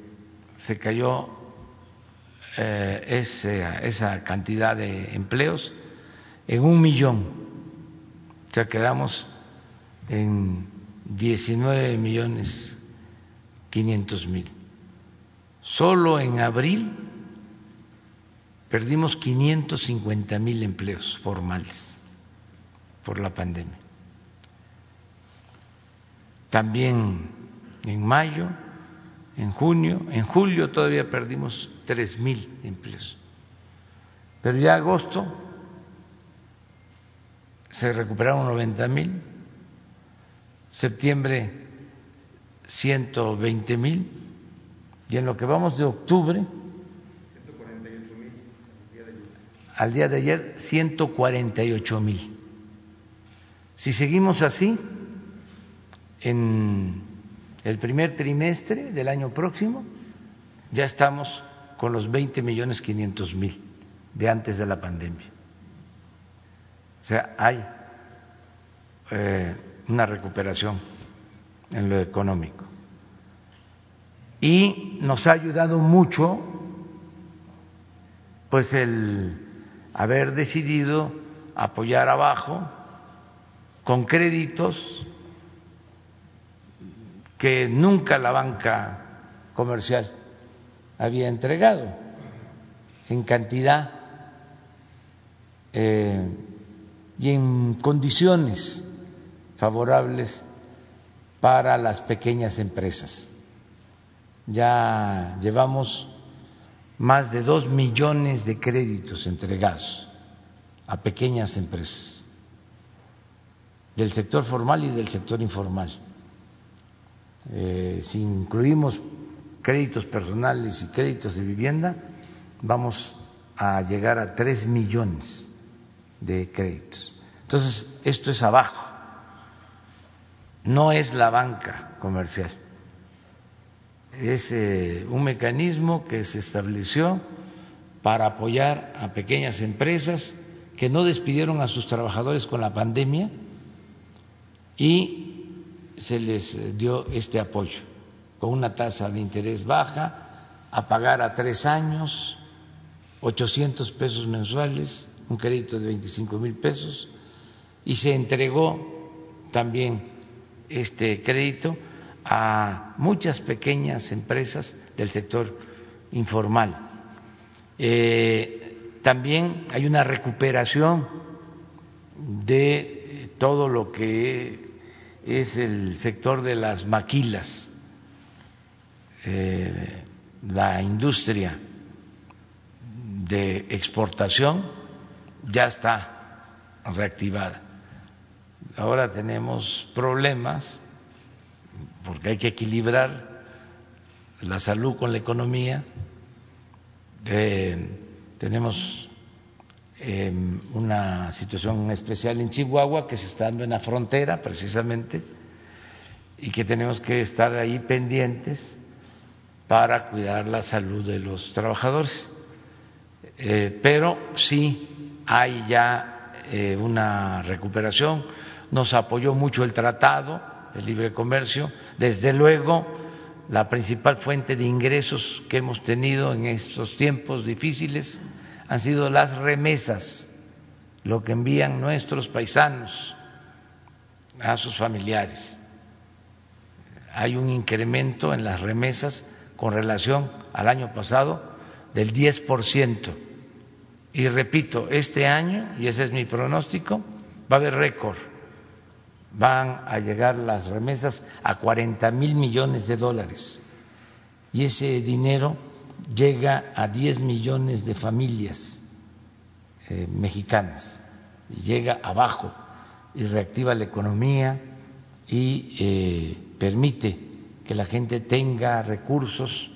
S1: se cayó eh, esa cantidad de empleos en un millón. O sea, quedamos en 19 millones 500 mil. Solo en abril perdimos 550 mil empleos formales por la pandemia. También en mayo en junio, en julio todavía perdimos tres mil empleos. Pero ya agosto se recuperaron 90 mil, septiembre 120 mil y en lo que vamos de octubre al día de ayer 148 mil. Si seguimos así, en el primer trimestre del año próximo ya estamos con los 20 millones 500 mil de antes de la pandemia. O sea, hay eh, una recuperación en lo económico. Y nos ha ayudado mucho pues el haber decidido apoyar abajo con créditos que nunca la banca comercial había entregado en cantidad eh, y en condiciones favorables para las pequeñas empresas. Ya llevamos más de dos millones de créditos entregados a pequeñas empresas del sector formal y del sector informal. Eh, si incluimos créditos personales y créditos de vivienda, vamos a llegar a tres millones de créditos. Entonces, esto es abajo, no es la banca comercial, es eh, un mecanismo que se estableció para apoyar a pequeñas empresas que no despidieron a sus trabajadores con la pandemia y se les dio este apoyo con una tasa de interés baja, a pagar a tres años, 800 pesos mensuales, un crédito de 25 mil pesos, y se entregó también este crédito a muchas pequeñas empresas del sector informal. Eh, también hay una recuperación de todo lo que es el sector de las maquilas, eh, la industria de exportación ya está reactivada ahora tenemos problemas porque hay que equilibrar la salud con la economía. Eh, tenemos em, una situación especial en Chihuahua que se está dando en la frontera precisamente y que tenemos que estar ahí pendientes para cuidar la salud de los trabajadores. Eh, pero sí hay ya eh, una recuperación nos apoyó mucho el Tratado de Libre Comercio. Desde luego, la principal fuente de ingresos que hemos tenido en estos tiempos difíciles han sido las remesas, lo que envían nuestros paisanos a sus familiares. Hay un incremento en las remesas con relación al año pasado del 10%. Y repito, este año, y ese es mi pronóstico, va a haber récord van a llegar las remesas a 40 mil millones de dólares y ese dinero llega a 10 millones de familias eh, mexicanas y llega abajo y reactiva la economía y eh, permite que la gente tenga recursos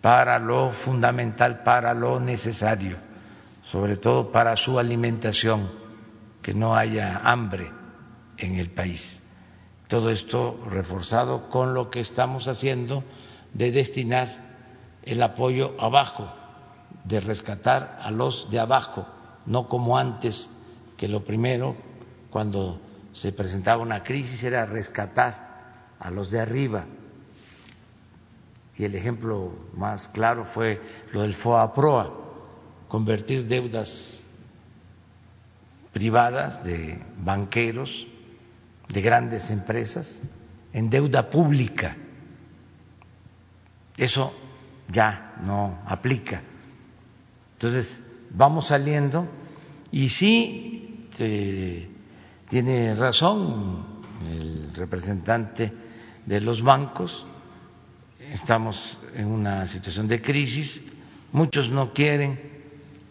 S1: para lo fundamental, para lo necesario, sobre todo para su alimentación, que no haya hambre en el país. Todo esto reforzado con lo que estamos haciendo de destinar el apoyo abajo, de rescatar a los de abajo, no como antes, que lo primero, cuando se presentaba una crisis, era rescatar a los de arriba. Y el ejemplo más claro fue lo del FOA-PROA, convertir deudas privadas de banqueros de grandes empresas en deuda pública. Eso ya no aplica. Entonces, vamos saliendo y sí tiene razón el representante de los bancos, estamos en una situación de crisis, muchos no quieren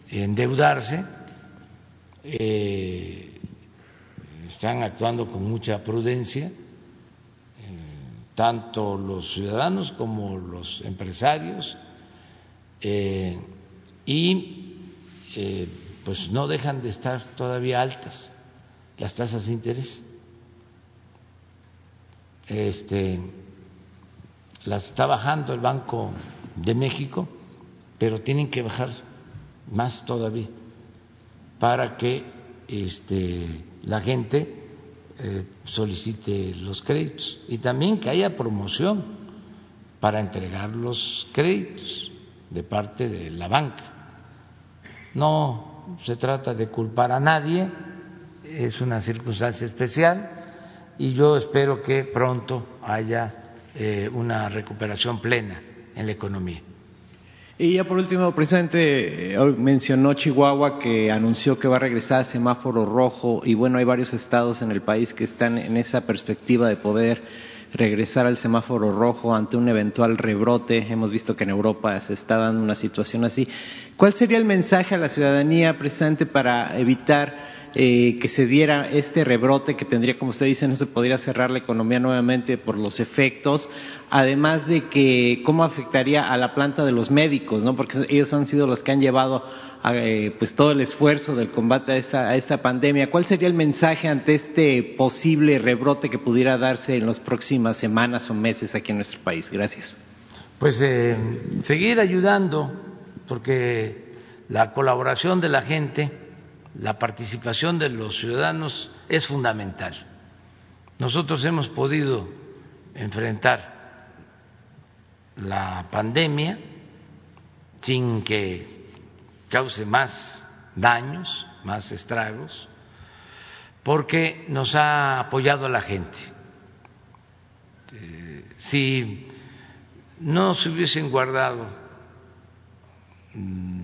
S1: endeudarse, eh, están actuando con mucha prudencia, tanto los ciudadanos como los empresarios, eh, y eh, pues no dejan de estar todavía altas las tasas de interés. Este, las está bajando el Banco de México, pero tienen que bajar más todavía para que este, la gente eh, solicite los créditos y también que haya promoción para entregar los créditos de parte de la banca. No se trata de culpar a nadie, es una circunstancia especial y yo espero que pronto haya eh, una recuperación plena en la economía.
S24: Y ya por último, presidente, eh, mencionó Chihuahua que anunció que va a regresar al semáforo rojo y bueno, hay varios estados en el país que están en esa perspectiva de poder regresar al semáforo rojo ante un eventual rebrote. Hemos visto que en Europa se está dando una situación así. ¿Cuál sería el mensaje a la ciudadanía, presidente, para evitar eh, que se diera este rebrote que tendría, como usted dice, no se podría cerrar la economía nuevamente por los efectos, además de que cómo afectaría a la planta de los médicos, ¿no? Porque ellos han sido los que han llevado eh, pues todo el esfuerzo del combate a esta, a esta pandemia. ¿Cuál sería el mensaje ante este posible rebrote que pudiera darse en las próximas semanas o meses aquí en nuestro país? Gracias.
S1: Pues eh, seguir ayudando, porque la colaboración de la gente la participación de los ciudadanos es fundamental. Nosotros hemos podido enfrentar la pandemia sin que cause más daños, más estragos, porque nos ha apoyado la gente. Eh, si no se hubiesen guardado mm,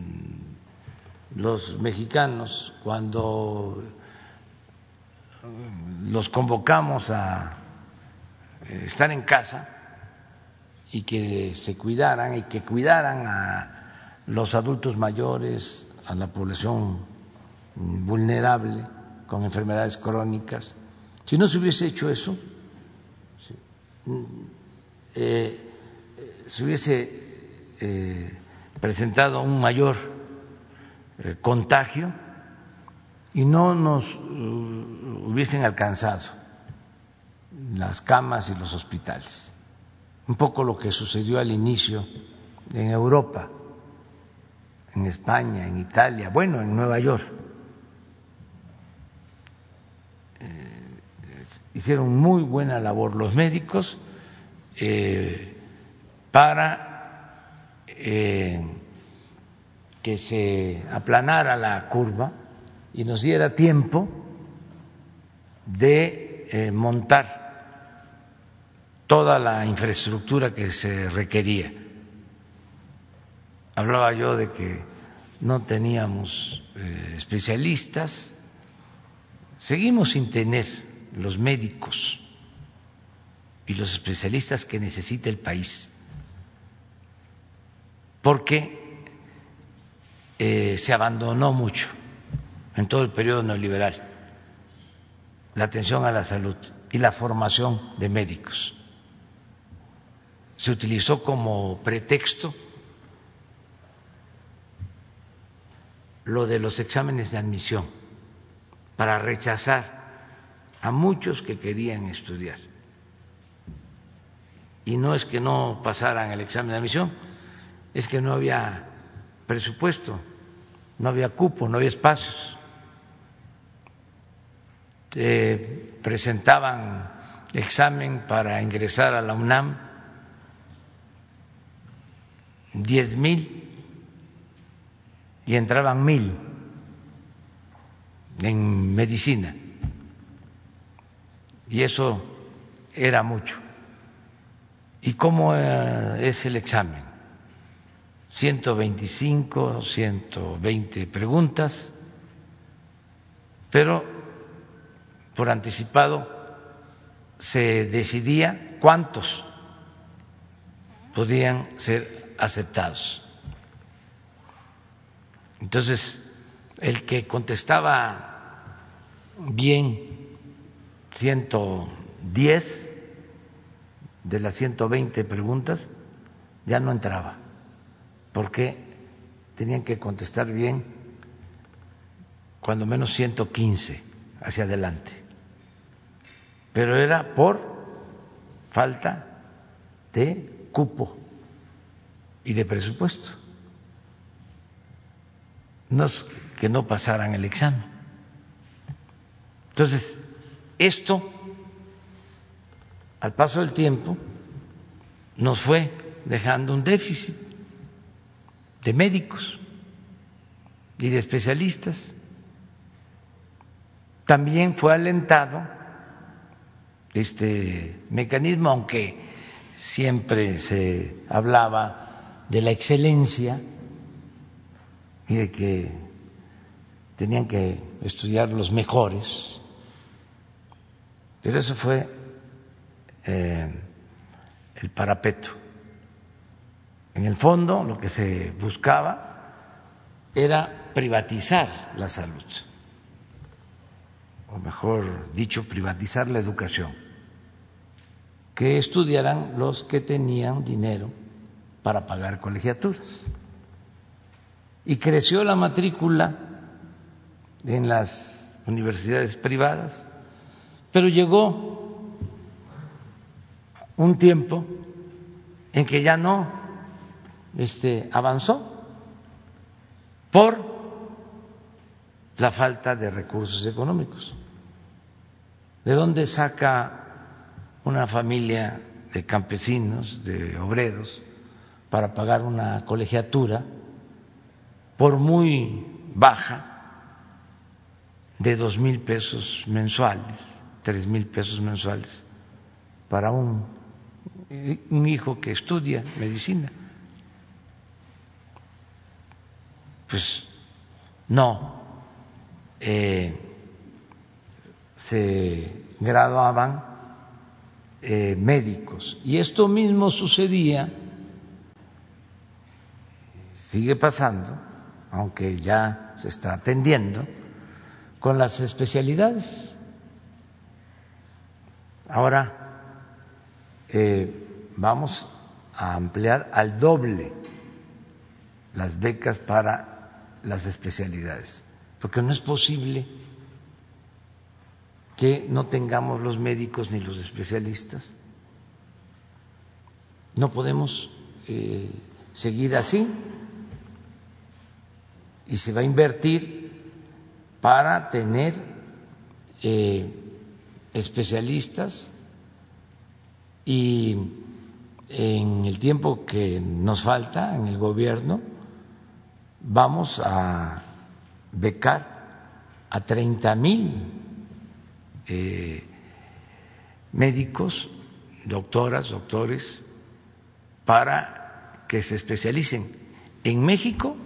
S1: los mexicanos cuando los convocamos a estar en casa y que se cuidaran y que cuidaran a los adultos mayores, a la población vulnerable con enfermedades crónicas. Si no se hubiese hecho eso, eh, se hubiese eh, presentado un mayor eh, contagio y no nos eh, hubiesen alcanzado las camas y los hospitales. Un poco lo que sucedió al inicio en Europa, en España, en Italia, bueno, en Nueva York. Eh, hicieron muy buena labor los médicos para que se aplanara la curva y nos diera tiempo de eh, montar toda la infraestructura que se requería. Hablaba yo de que no teníamos eh, especialistas, seguimos sin tener los médicos y los especialistas que necesita el país, porque eh, se abandonó mucho en todo el periodo neoliberal la atención a la salud y la formación de médicos. Se utilizó como pretexto lo de los exámenes de admisión para rechazar a muchos que querían estudiar. Y no es que no pasaran el examen de admisión, es que no había presupuesto, no había cupo, no había espacios. presentaban examen para ingresar a la UNAM, diez mil y entraban mil en medicina. Y eso era mucho. ¿Y cómo eh, es el examen? 125, 120 preguntas, pero por anticipado se decidía cuántos podían ser aceptados. Entonces, el que contestaba bien 110 de las 120 preguntas ya no entraba porque tenían que contestar bien cuando menos 115 hacia adelante. Pero era por falta de cupo y de presupuesto. No es que no pasaran el examen. Entonces, esto, al paso del tiempo, nos fue dejando un déficit de médicos y de especialistas. También fue alentado este mecanismo, aunque siempre se hablaba de la excelencia y de que tenían que estudiar los mejores, pero eso fue eh, el parapeto. En el fondo lo que se buscaba era privatizar la salud, o mejor dicho, privatizar la educación, que estudiaran los que tenían dinero para pagar colegiaturas. Y creció la matrícula en las universidades privadas, pero llegó un tiempo en que ya no este, avanzó por la falta de recursos económicos. ¿De dónde saca una familia de campesinos, de obreros, para pagar una colegiatura, por muy baja, de dos mil pesos mensuales, tres mil pesos mensuales, para un, un hijo que estudia medicina? Pues no eh, se graduaban eh, médicos. Y esto mismo sucedía, sigue pasando, aunque ya se está atendiendo, con las especialidades. Ahora eh, vamos a ampliar al doble las becas para las especialidades, porque no es posible que no tengamos los médicos ni los especialistas. No podemos eh, seguir así y se va a invertir para tener eh, especialistas y en el tiempo que nos falta en el gobierno vamos a becar a 30 mil eh, médicos, doctoras, doctores, para que se especialicen en México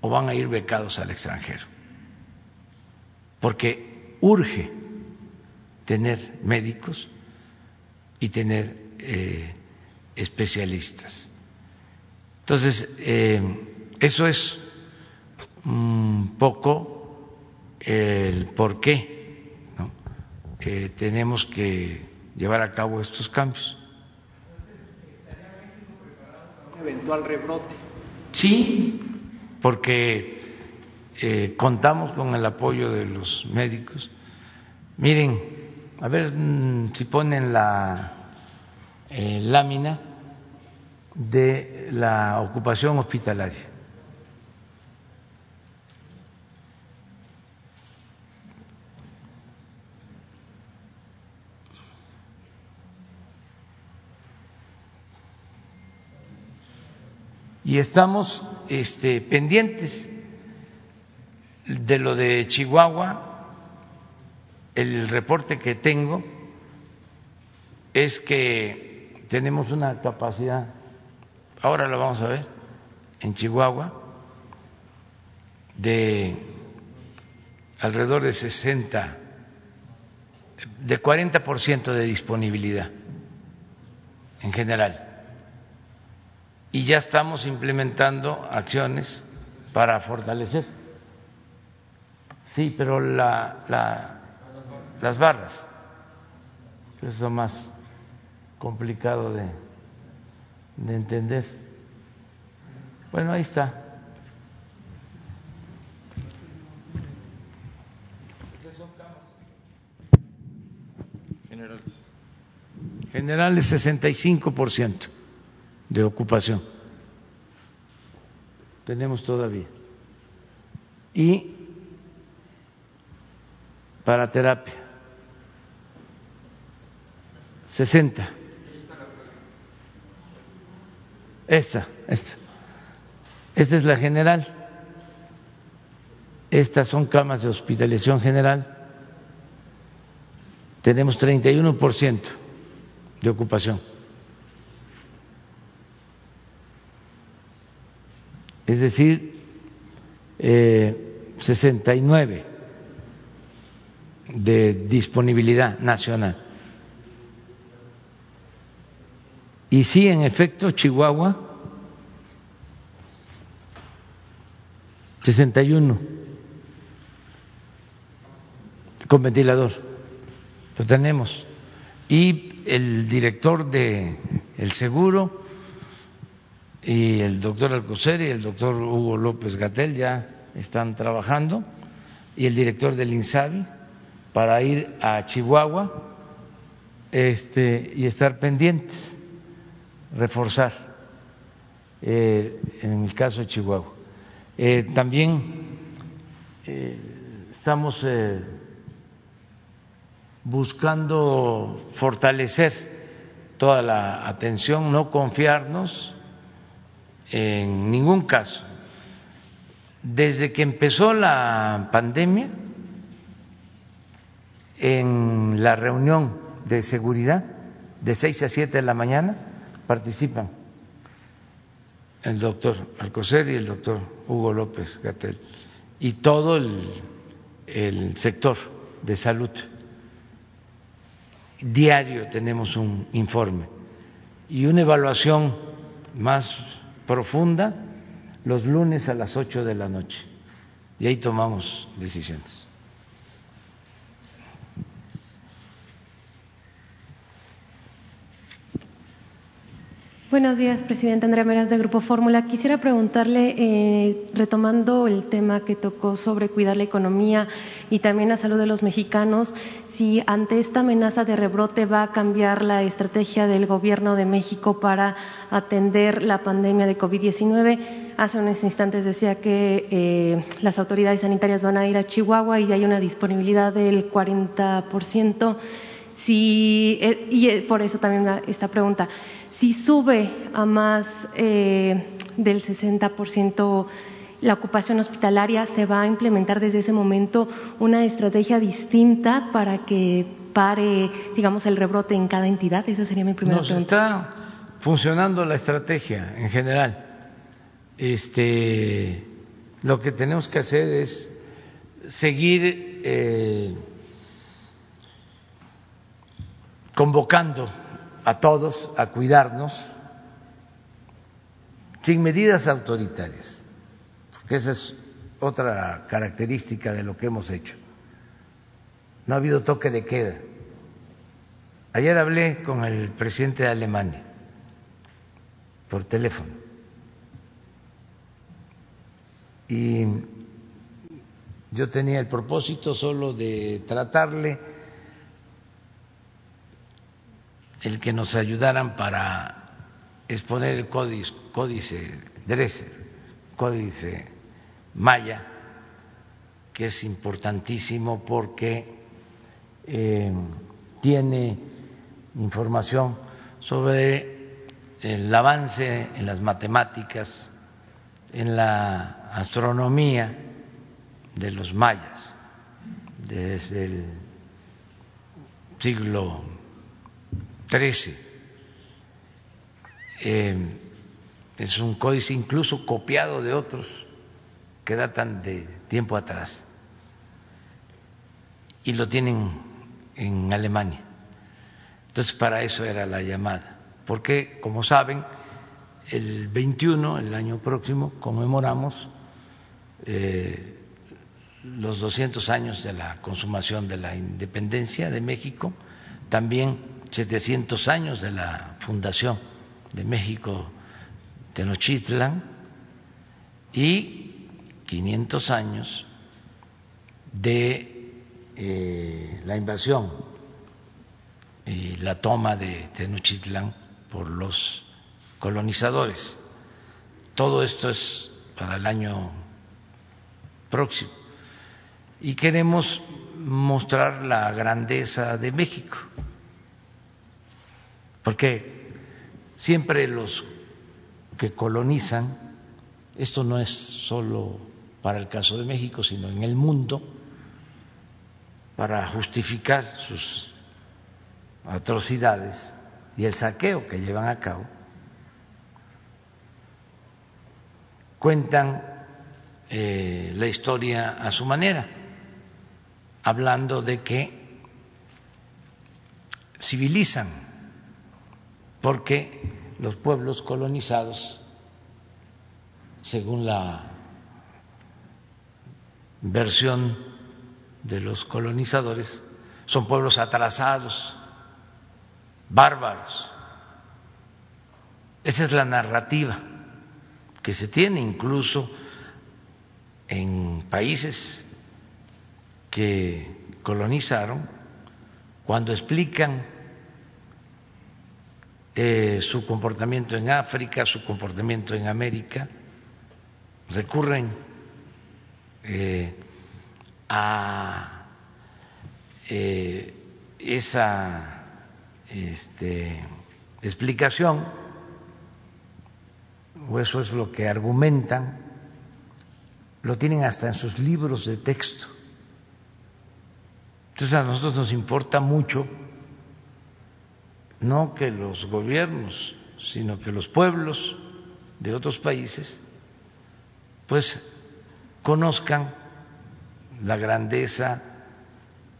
S1: o van a ir becados al extranjero. Porque urge tener médicos y tener eh, especialistas. Entonces, eh, eso es un poco el por qué tenemos que llevar a cabo estos cambios.
S24: Un eventual rebrote.
S1: Sí, porque eh, contamos con el apoyo de los médicos. Miren, a ver mm, si ponen la eh, lámina de la ocupación hospitalaria. Y estamos este, pendientes de lo de Chihuahua. El reporte que tengo es que tenemos una capacidad, ahora lo vamos a ver, en Chihuahua, de alrededor de 60, de 40% de disponibilidad en general y ya estamos implementando acciones para fortalecer. Sí, pero la, la, las barras, que es lo más complicado de, entender. Bueno, ahí está.
S25: Generales
S1: 65% de ocupación. Tenemos todavía. Y para terapia 60. Esta, esta. Esta es la general. Estas son camas de hospitalización general. Tenemos 31% de ocupación. Decir, eh, 69 de disponibilidad nacional. Y sí, en efecto, Chihuahua, 61 con ventilador. Lo tenemos. Y el director de el seguro y el doctor Alcocer y el doctor Hugo López Gatel ya están trabajando y el director del INSABI para ir a Chihuahua este, y estar pendientes, reforzar eh, en el caso de Chihuahua. Eh, también eh, estamos buscando fortalecer toda la atención, no confiarnos en ningún caso. Desde que empezó la pandemia, en la reunión de seguridad de 6 a 7 de la mañana participan el doctor Alcocer y el doctor Hugo López Gatel y todo el, el sector de salud. Diario tenemos un informe y una evaluación más profunda los lunes a las 8 de la noche y ahí tomamos decisiones.
S26: Buenos días, presidente Andrea Meras de Grupo Fórmula. Quisiera preguntarle, eh, retomando el tema que tocó sobre cuidar la economía y también la salud de los mexicanos, si ante esta amenaza de rebrote va a cambiar la estrategia del Gobierno de México para atender la pandemia de COVID-19. Hace unos instantes decía que eh, las autoridades sanitarias van a ir a Chihuahua y hay una disponibilidad del 40%. Si, eh, y por eso también esta pregunta si sube a más eh, del 60% la ocupación hospitalaria, se va a implementar desde ese momento una estrategia distinta para que pare, digamos, el rebrote en cada entidad? Esa sería mi primera
S1: Nos
S26: pregunta.
S1: está funcionando la estrategia en general. Este, lo que tenemos que hacer es seguir eh, convocando a todos a cuidarnos sin medidas autoritarias, porque esa es otra característica de lo que hemos hecho. No ha habido toque de queda. Ayer hablé con el presidente de Alemania por teléfono y yo tenía el propósito solo de tratarle el que nos ayudaran para exponer el códice, Dresser, códice Maya, que es importantísimo porque eh, tiene información sobre el avance en las matemáticas, en la astronomía de los mayas desde el siglo XIII. Eh, es un códice incluso copiado de otros que datan de tiempo atrás y lo tienen en Alemania. Entonces, para eso era la llamada, porque, como saben, el 21, el año próximo, conmemoramos eh, los 200 años de la consumación de la independencia de México, también 700 años de la fundación de México Tenochtitlan y 500 años de eh, la invasión y la toma de Tenochtitlán por los colonizadores. Todo esto es para el año próximo. Y queremos mostrar la grandeza de México, porque siempre los que colonizan, esto no es solo para el caso de México, sino en el mundo, para justificar sus atrocidades y el saqueo que llevan a cabo, cuentan eh, la historia a su manera, hablando de que civilizan, porque los pueblos colonizados, según la versión de los colonizadores, son pueblos atrasados, bárbaros. Esa es la narrativa que se tiene incluso en países que colonizaron cuando explican eh, su comportamiento en África, su comportamiento en América, recurren eh, a eh, esa este, explicación, o eso es lo que argumentan, lo tienen hasta en sus libros de texto. Entonces a nosotros nos importa mucho no que los gobiernos, sino que los pueblos de otros países, pues conozcan la grandeza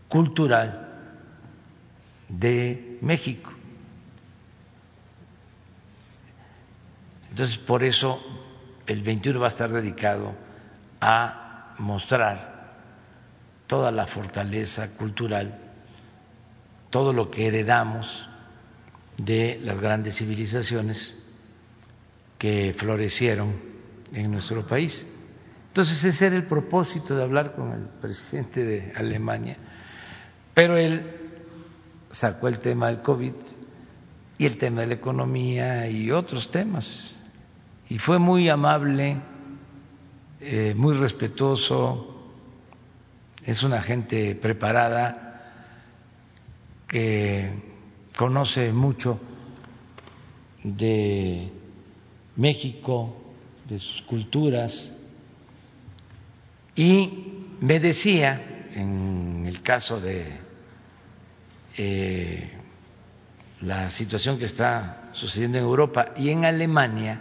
S1: cultural de México. Entonces, por eso el 21 va a estar dedicado a mostrar toda la fortaleza cultural, todo lo que heredamos de las grandes civilizaciones que florecieron en nuestro país. Entonces ese era el propósito de hablar con el presidente de Alemania, pero él sacó el tema del COVID y el tema de la economía y otros temas. Y fue muy amable, eh, muy respetuoso, es una gente preparada que conoce mucho de México, de sus culturas, y me decía, en el caso de eh, la situación que está sucediendo en Europa y en Alemania,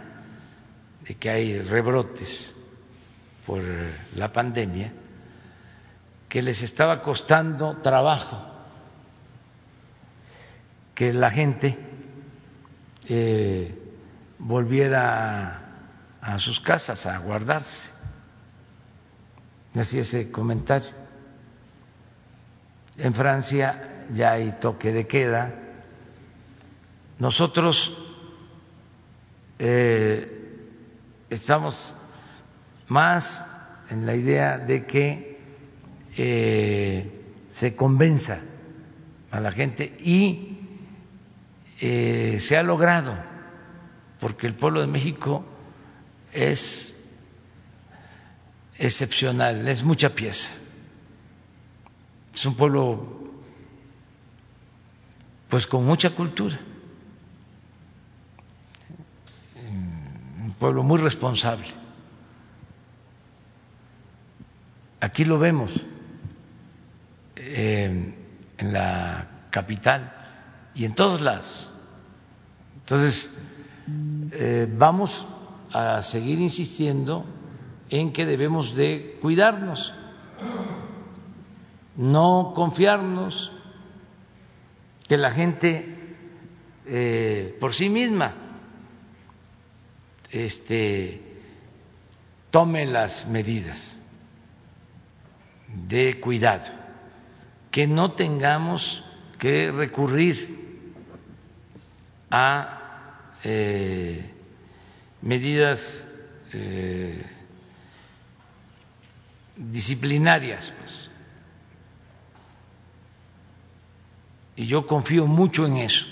S1: de que hay rebrotes por la pandemia, que les estaba costando trabajo que la gente eh, volviera a sus casas a guardarse. Hacía ese comentario. En Francia ya hay toque de queda. Nosotros eh, estamos más en la idea de que eh, se convenza a la gente y eh, se ha logrado, porque el pueblo de México es excepcional, es mucha pieza. Es un pueblo pues con mucha cultura, un pueblo muy responsable. Aquí lo vemos eh, en la capital y en todos lados. Entonces, eh, vamos a seguir insistiendo en que debemos de cuidarnos, no confiarnos, que la gente eh, por sí misma este, tome las medidas de cuidado, que no tengamos que recurrir a eh, medidas eh, disciplinarias, pues Y yo confío mucho en eso.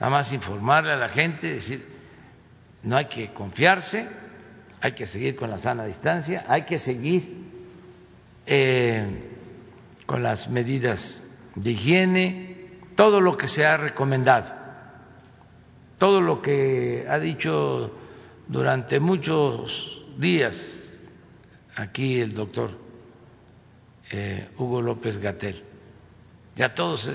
S1: Nada más informarle a la gente, decir, no hay que confiarse, hay que seguir con la sana distancia, hay que seguir eh, con las medidas de higiene, todo lo que se ha recomendado, todo lo que ha dicho durante muchos días aquí el doctor eh, Hugo López Gatel. Ya todos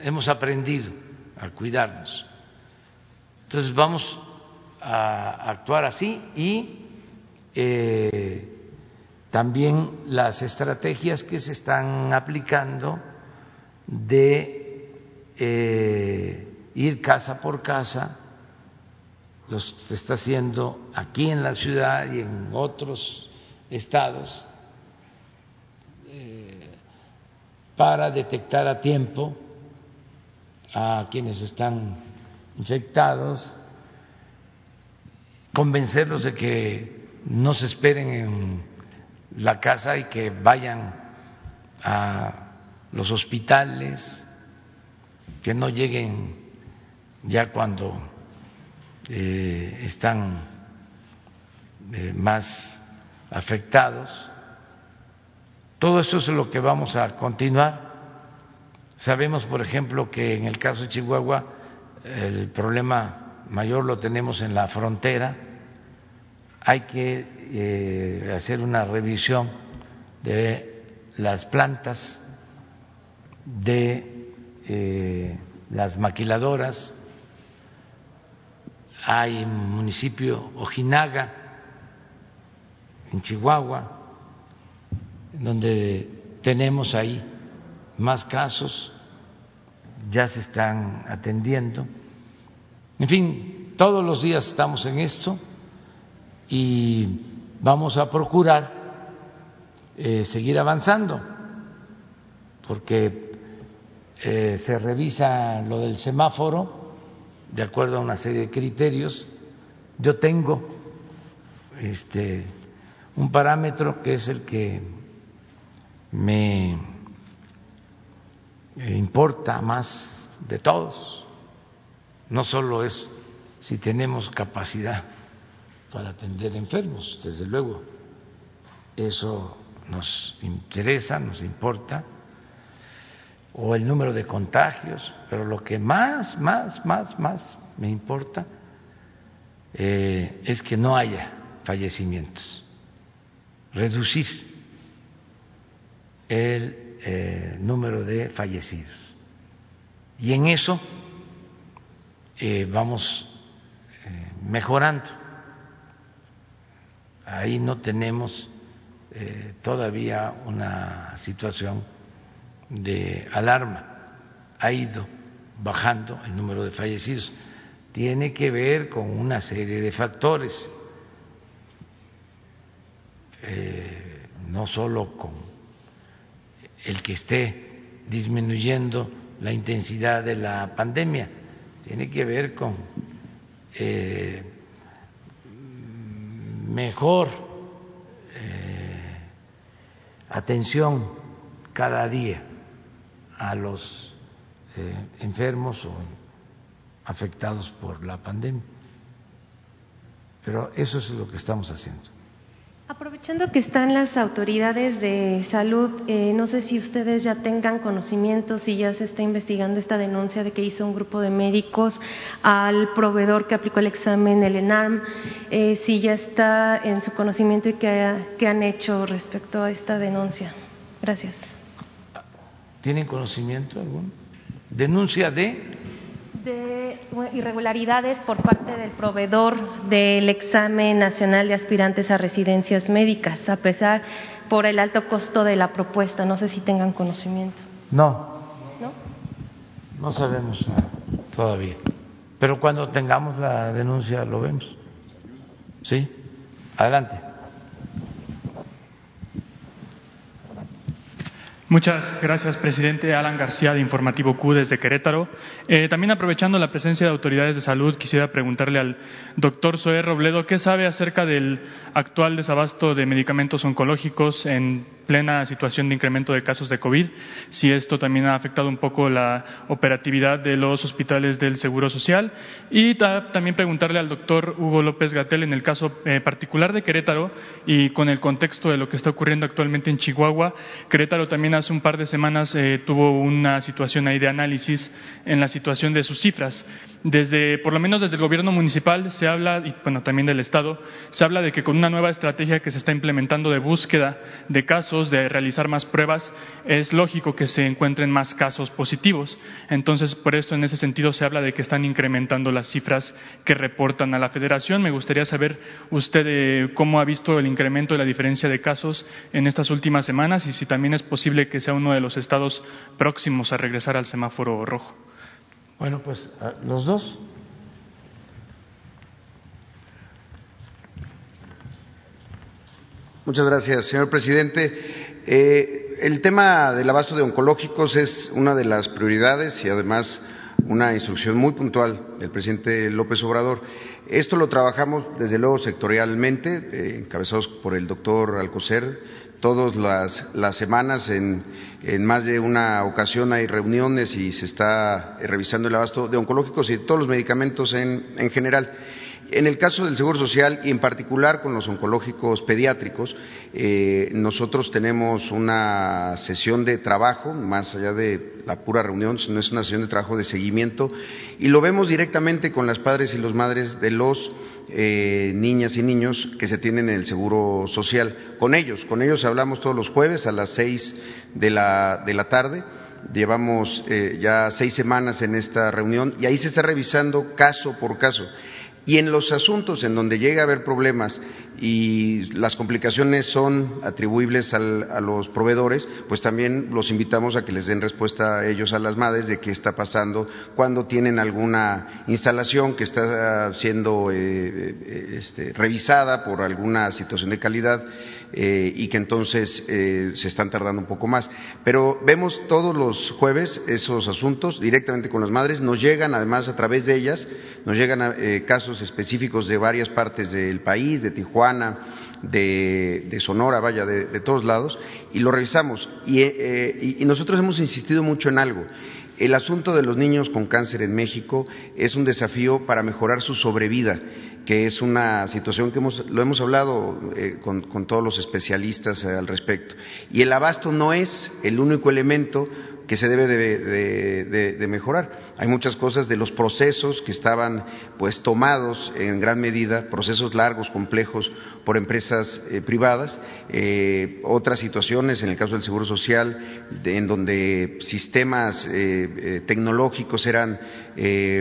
S1: hemos aprendido a cuidarnos. Entonces vamos a actuar así y eh, también las estrategias que se están aplicando de eh, ir casa por casa, los se está haciendo aquí en la ciudad y en otros estados eh, para detectar a tiempo a quienes están infectados, convencerlos de que no se esperen en la casa y que vayan a los hospitales, que no lleguen ya cuando eh, están eh, más afectados. Todo eso es lo que vamos a continuar. Sabemos, por ejemplo, que en el caso de Chihuahua el problema mayor lo tenemos en la frontera. Hay que eh, hacer una revisión de las plantas, de las maquiladoras. Hay un municipio Ojinaga, en Chihuahua, donde tenemos ahí más casos, ya se están atendiendo. En fin, todos los días estamos en esto y vamos a procurar eh, seguir avanzando, porque eh, se revisa lo del semáforo de acuerdo a una serie de criterios. Yo tengo este un parámetro que es el que me importa más de todos. No solo es si tenemos capacidad para atender enfermos, desde luego, eso nos interesa, nos importa, o el número de contagios, pero lo que más, más, más, más me importa eh, es que no haya fallecimientos reducir el eh, número de fallecidos. Y en eso eh, vamos mejorando. Ahí no tenemos todavía una situación de alarma. Ha ido bajando el número de fallecidos. Tiene que ver con una serie de factores eh, no solo con el que esté disminuyendo la intensidad de la pandemia, tiene que ver con eh, mejor eh, atención cada día a los enfermos o afectados por la pandemia. Pero eso es lo que estamos haciendo.
S26: Aprovechando que están las autoridades de salud, eh, no sé si ustedes ya tengan conocimiento, si ya se está investigando esta denuncia de que hizo un grupo de médicos al proveedor que aplicó el examen, el ENARM, eh, si ya está en su conocimiento y qué, han hecho respecto a esta denuncia. Gracias.
S1: ¿Tienen conocimiento alguno? ¿Denuncia de?
S26: de irregularidades por parte del proveedor del examen nacional de aspirantes a residencias médicas, a pesar por el alto costo de la propuesta. No sé si tengan conocimiento.
S1: No. ¿No? No sabemos todavía. Pero cuando tengamos la denuncia lo vemos. ¿Sí? Adelante.
S25: Muchas gracias, presidente. Alan García, de Informativo Q, desde Querétaro. Eh, también aprovechando la presencia de autoridades de salud, quisiera preguntarle al doctor Zoé Robledo qué sabe acerca del actual desabasto de medicamentos oncológicos en plena situación de incremento de casos de COVID, si esto también ha afectado un poco la operatividad de los hospitales del Seguro Social. Y también preguntarle al doctor Hugo López Gatel en el caso eh, particular de Querétaro y con el contexto de lo que está ocurriendo actualmente en Chihuahua. Querétaro también hace un par de semanas eh, tuvo una situación ahí de análisis en la situación de sus cifras. Desde, por lo menos desde el gobierno municipal se habla, y bueno, también del Estado, se habla de que con una nueva estrategia que se está implementando de búsqueda de casos, de realizar más pruebas, es lógico que se encuentren más casos positivos. Entonces, por eso, en ese sentido, se habla de que están incrementando las cifras que reportan a la Federación. Me gustaría saber usted eh, cómo ha visto el incremento de la diferencia de casos en estas últimas semanas y si también es posible que sea uno de los estados próximos a regresar al semáforo rojo.
S1: Bueno, pues los dos.
S18: Muchas gracias, señor presidente. Eh, el tema del abasto de oncológicos es una de las prioridades y además una instrucción muy puntual del presidente López Obrador. Esto lo trabajamos desde luego sectorialmente, eh, encabezados por el doctor Alcocer, todas las, semanas, en, más de una ocasión hay reuniones y se está revisando el abasto de oncológicos y todos los medicamentos en, general. En el caso del Seguro Social y en particular con los oncológicos pediátricos, eh, nosotros tenemos una sesión de trabajo, más allá de la pura reunión, sino es una sesión de trabajo de seguimiento, y lo vemos directamente con las padres y las madres de los eh, niñas y niños que se tienen en el Seguro Social. Con ellos, con ellos hablamos todos los jueves a las seis de la, de la tarde. Llevamos eh, ya seis semanas en esta reunión y ahí se está revisando caso por caso. Y en los asuntos en donde llega a haber problemas y las complicaciones son atribuibles a los proveedores, pues también los invitamos a que les den respuesta a ellos, a las madres, de qué está pasando cuando tienen alguna instalación que está siendo eh, eh, este, revisada por alguna situación de calidad eh, y que entonces eh, se están tardando un poco más. Pero vemos todos los jueves esos asuntos directamente con las madres, nos llegan además a través de ellas, nos llegan eh, casos específicos de varias partes del país, de Tijuana, de, Sonora, vaya, de, todos lados, y lo revisamos. y nosotros hemos insistido mucho en algo. El asunto de los niños con cáncer en México es un desafío para mejorar su sobrevida que es una situación que hemos, lo hemos hablado eh, con, todos los especialistas eh, al respecto. Y el abasto no es el único elemento que se debe de, mejorar. Hay muchas cosas de los procesos que estaban pues tomados en gran medida, procesos largos, complejos, por empresas eh, privadas, eh, otras situaciones, en el caso del Seguro Social, en donde sistemas eh, tecnológicos eran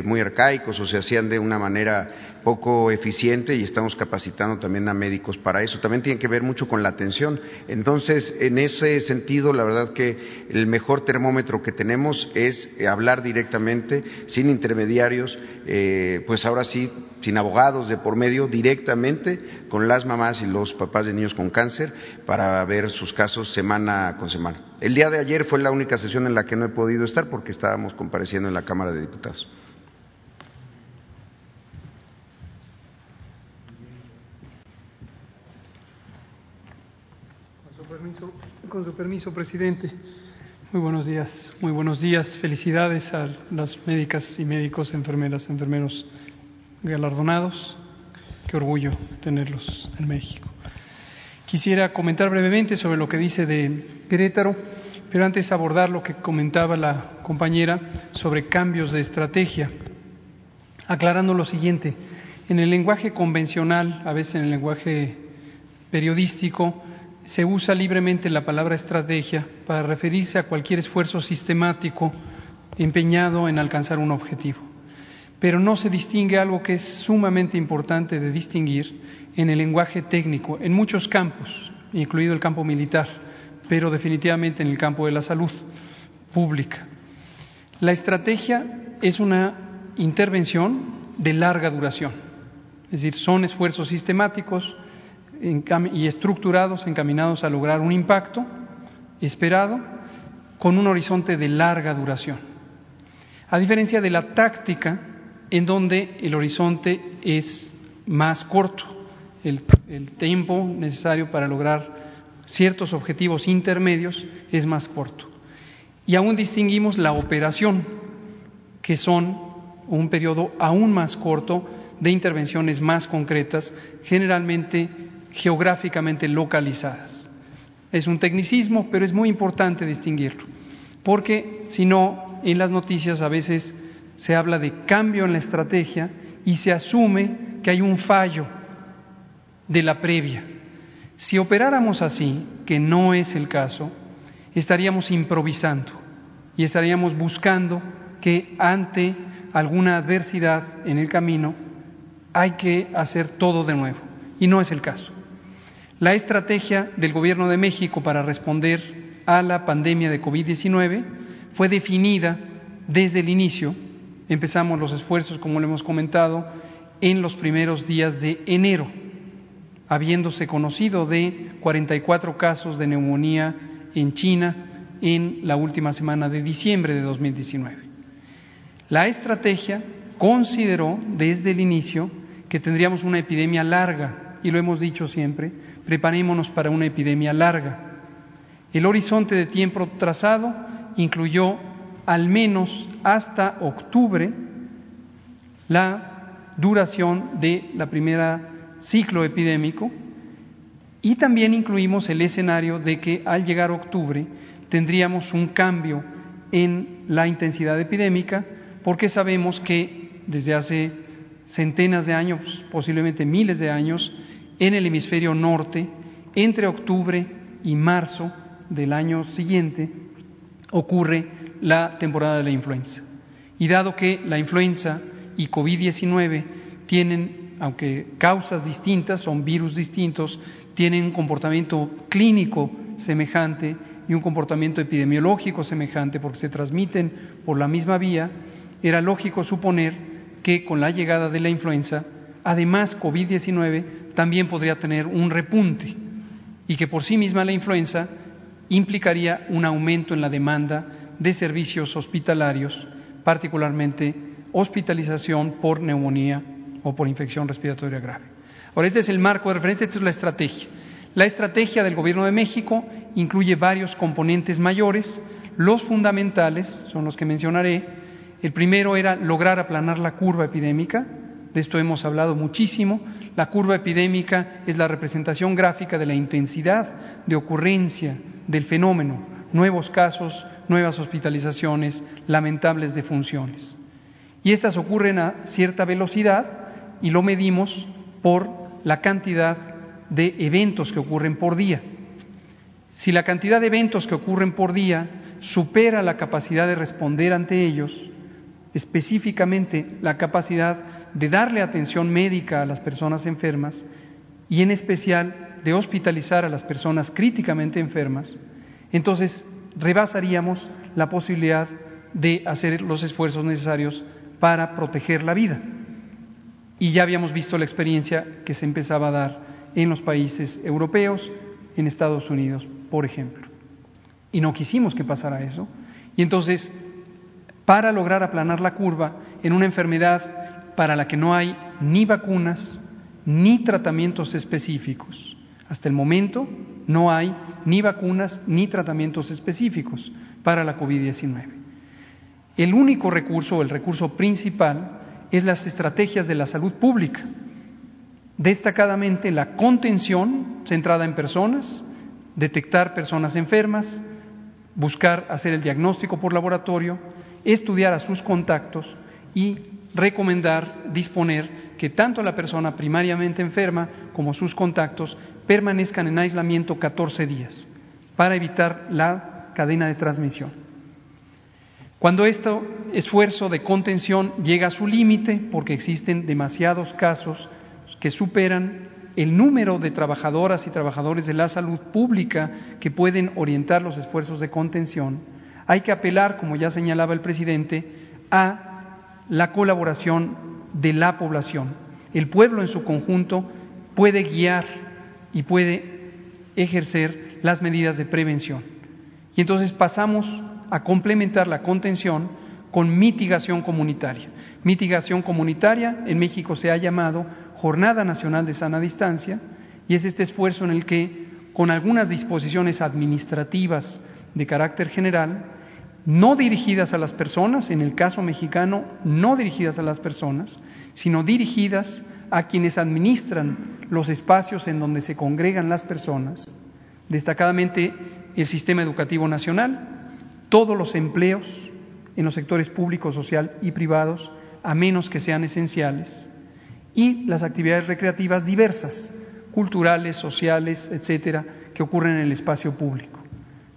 S18: muy arcaicos o se hacían de una manera poco eficiente y estamos capacitando también a médicos para eso. También tiene que ver mucho con la atención. Entonces, en ese sentido, la verdad que el mejor termómetro que tenemos es eh, hablar directamente, sin intermediarios, eh, pues ahora sí, sin abogados de por medio, directamente con las mamás y los papás de niños con cáncer para ver sus casos semana con semana. El día de ayer fue la única sesión en la que no he podido estar porque estábamos compareciendo en la Cámara de Diputados.
S27: Con su permiso, presidente. Muy buenos días, muy buenos días. Felicidades a las médicas y médicos, enfermeras, enfermeros galardonados. Qué orgullo tenerlos en México. Quisiera comentar brevemente sobre lo que dice de Querétaro, pero antes abordar lo que comentaba la compañera sobre cambios de estrategia, aclarando lo siguiente. En el lenguaje convencional, a veces en el lenguaje periodístico, se usa libremente la palabra estrategia para referirse a cualquier esfuerzo sistemático empeñado en alcanzar un objetivo. Pero no se distingue algo que es sumamente importante de distinguir en el lenguaje técnico, en muchos campos, incluido el campo militar, pero definitivamente en el campo de la salud pública. La estrategia es una intervención de larga duración, es decir, son esfuerzos sistemáticos y estructurados, encaminados a lograr un impacto esperado con un horizonte de larga duración. A diferencia de la táctica, en donde el horizonte es más corto, el, tiempo necesario para lograr ciertos objetivos intermedios es más corto. Y aún distinguimos la operación, que son un periodo aún más corto de intervenciones más concretas, generalmente geográficamente localizadas. Es un tecnicismo, pero es muy importante distinguirlo, porque si no, en las noticias a veces se habla de cambio en la estrategia y se asume que hay un fallo de la previa. Si operáramos así, que no es el caso, estaríamos improvisando y estaríamos buscando que ante alguna adversidad en el camino hay que hacer todo de nuevo. Y no es el caso. La estrategia del Gobierno de México para responder a la pandemia de COVID-19 fue definida desde el inicio. Empezamos los esfuerzos, como lo hemos comentado, en los primeros días de enero, habiéndose conocido de 44 casos de neumonía en China en la última semana de diciembre de 2019. La estrategia consideró desde el inicio que tendríamos una epidemia larga, y lo hemos dicho siempre, preparémonos para una epidemia larga. El horizonte de tiempo trazado incluyó al menos hasta octubre la duración de la primera ciclo epidémico y también incluimos el escenario de que al llegar octubre tendríamos un cambio en la intensidad epidémica porque sabemos que desde hace centenas de años, posiblemente miles de años, en el hemisferio norte, entre octubre y marzo del año siguiente, ocurre la temporada de la influenza. Y dado que la influenza y COVID-19 tienen, aunque causas distintas, son virus distintos, tienen un comportamiento clínico semejante y un comportamiento epidemiológico semejante porque se transmiten por la misma vía, era lógico suponer que con la llegada de la influenza, además COVID-19 también podría tener un repunte y que por sí misma la influenza implicaría un aumento en la demanda de servicios hospitalarios, particularmente hospitalización por neumonía o por infección respiratoria grave. Ahora, este es el marco de referencia, esta es la estrategia. La estrategia del Gobierno de México incluye varios componentes mayores. Los fundamentales son los que mencionaré, el primero era lograr aplanar la curva epidémica, de esto hemos hablado muchísimo. La curva epidémica es la representación gráfica de la intensidad de ocurrencia del fenómeno, nuevos casos, nuevas hospitalizaciones, lamentables defunciones. Y estas ocurren a cierta velocidad y lo medimos por la cantidad de eventos que ocurren por día. Si la cantidad de eventos que ocurren por día supera la capacidad de responder ante ellos, específicamente la capacidad de darle atención médica a las personas enfermas y en especial de hospitalizar a las personas críticamente enfermas, entonces rebasaríamos la posibilidad de hacer los esfuerzos necesarios para proteger la vida. Y ya habíamos visto la experiencia que se empezaba a dar en los países europeos, en Estados Unidos, por ejemplo. Y no quisimos que pasara eso. Y entonces para lograr aplanar la curva en una enfermedad para la que no hay ni vacunas ni tratamientos específicos. Hasta el momento no hay ni vacunas ni tratamientos específicos para la COVID-19. El único recurso, el recurso principal, es las estrategias de la salud pública, destacadamente la contención centrada en personas, detectar personas enfermas, buscar hacer el diagnóstico por laboratorio, estudiar a sus contactos y recomendar, disponer que tanto la persona primariamente enferma como sus contactos permanezcan en aislamiento 14 días para evitar la cadena de transmisión. Cuando este esfuerzo de contención llega a su límite, porque existen demasiados casos que superan el número de trabajadoras y trabajadores de la salud pública que pueden orientar los esfuerzos de contención, hay que apelar, como ya señalaba el presidente, a la colaboración de la población. El pueblo en su conjunto puede guiar y puede ejercer las medidas de prevención. Y entonces pasamos a complementar la contención con mitigación comunitaria. Mitigación comunitaria en México se ha llamado Jornada Nacional de Sana Distancia y es este esfuerzo en el que, con algunas disposiciones administrativas de carácter general, no dirigidas a las personas, en el caso mexicano, no dirigidas a las personas, sino dirigidas a quienes administran los espacios en donde se congregan las personas, destacadamente el sistema educativo nacional, todos los empleos en los sectores público, social y privados, a menos que sean esenciales, y las actividades recreativas diversas, culturales, sociales, etcétera, que ocurren en el espacio público.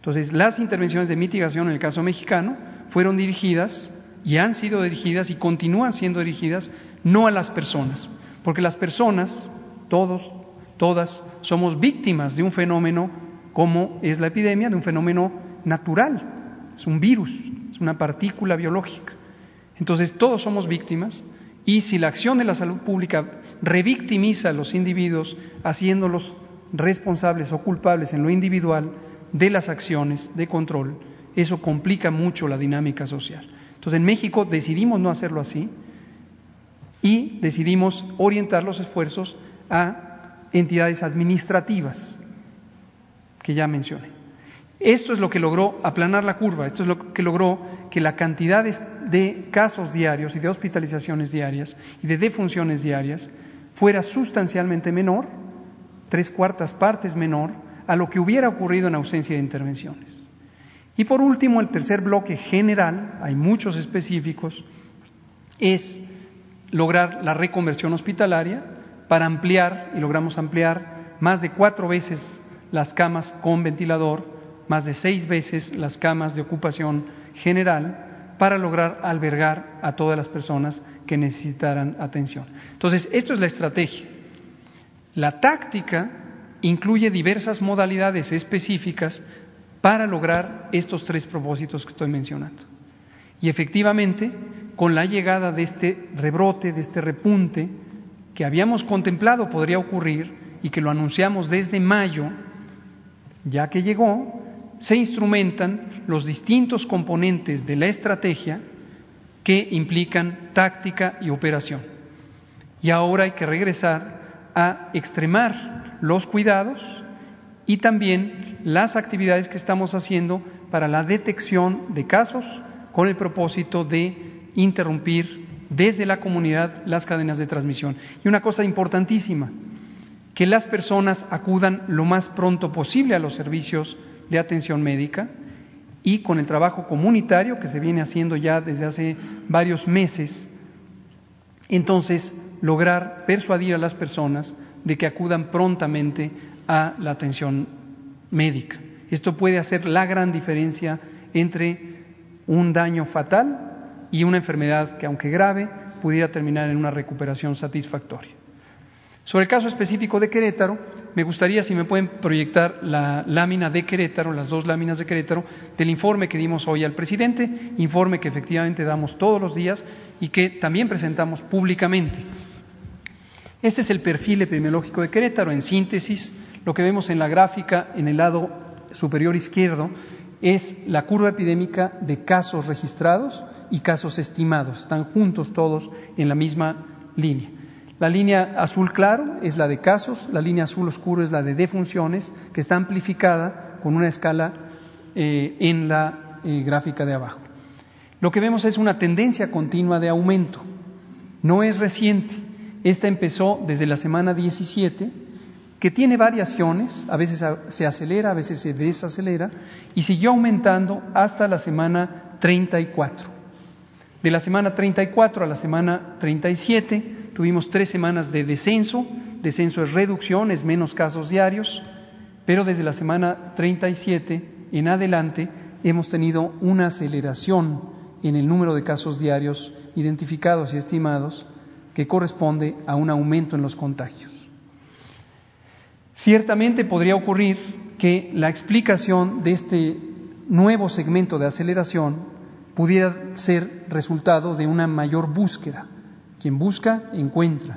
S27: Entonces, las intervenciones de mitigación en el caso mexicano fueron dirigidas y han sido dirigidas y continúan siendo dirigidas no a las personas, porque las personas, todos, todas, somos víctimas de un fenómeno como es la epidemia, de un fenómeno natural, es un virus, es una partícula biológica. Entonces todos somos víctimas y si la acción de la salud pública revictimiza a los individuos haciéndolos responsables o culpables en lo individual de las acciones de control, eso complica mucho la dinámica social. Entonces en México decidimos no hacerlo así y decidimos orientar los esfuerzos a entidades administrativas que ya mencioné. Esto es lo que logró aplanar la curva, esto es lo que logró que la cantidad de, casos diarios y de hospitalizaciones diarias y de defunciones diarias fuera sustancialmente menor, tres cuartas partes menor, a lo que hubiera ocurrido en ausencia de intervenciones. Y por último, el tercer bloque general, hay muchos específicos, es lograr la reconversión hospitalaria para ampliar, y logramos ampliar más de cuatro veces las camas con ventilador más de seis veces las camas de ocupación general para lograr albergar a todas las personas que necesitaran atención. Entonces, esto es la estrategia. La táctica incluye diversas modalidades específicas para lograr estos tres propósitos que estoy mencionando. Y efectivamente, con la llegada de este rebrote, de este repunte, que habíamos contemplado podría ocurrir y que lo anunciamos desde mayo, ya que llegó, se instrumentan los distintos componentes de la estrategia que implican táctica y operación. Y ahora hay que regresar a extremar los cuidados y también las actividades que estamos haciendo para la detección de casos con el propósito de interrumpir desde la comunidad las cadenas de transmisión. Y una cosa importantísima, que las personas acudan lo más pronto posible a los servicios de atención médica y con el trabajo comunitario que se viene haciendo ya desde hace varios meses, entonces lograr persuadir a las personas de que acudan prontamente a la atención médica. Esto puede hacer la gran diferencia entre un daño fatal y una enfermedad que, aunque grave, pudiera terminar en una recuperación satisfactoria. Sobre el caso específico de Querétaro, me gustaría si me pueden proyectar la lámina de Querétaro, las dos láminas de Querétaro, del informe que dimos hoy al presidente, informe que efectivamente damos todos los días y que también presentamos públicamente. Este es el perfil epidemiológico de Querétaro. En síntesis, lo que vemos en la gráfica en el lado superior izquierdo es la curva epidémica de casos registrados y casos estimados. Están juntos todos en la misma línea. La línea azul claro es la de casos, la línea azul oscuro es la de defunciones, que está amplificada con una escala eh, en la eh, gráfica de abajo. Lo que vemos es una tendencia continua de aumento. No es reciente. Esta empezó desde la semana 17, que tiene variaciones, a veces se acelera, a veces se desacelera, y siguió aumentando hasta la semana 34. De la semana 34 a la semana 37 Tuvimos tres semanas de descenso, descenso es reducción, es menos casos diarios, pero desde la semana 37 en adelante hemos tenido una aceleración en el número de casos diarios identificados y estimados que corresponde a un aumento en los contagios. Ciertamente podría ocurrir que la explicación de este nuevo segmento de aceleración pudiera ser resultado de una mayor búsqueda quien busca, encuentra.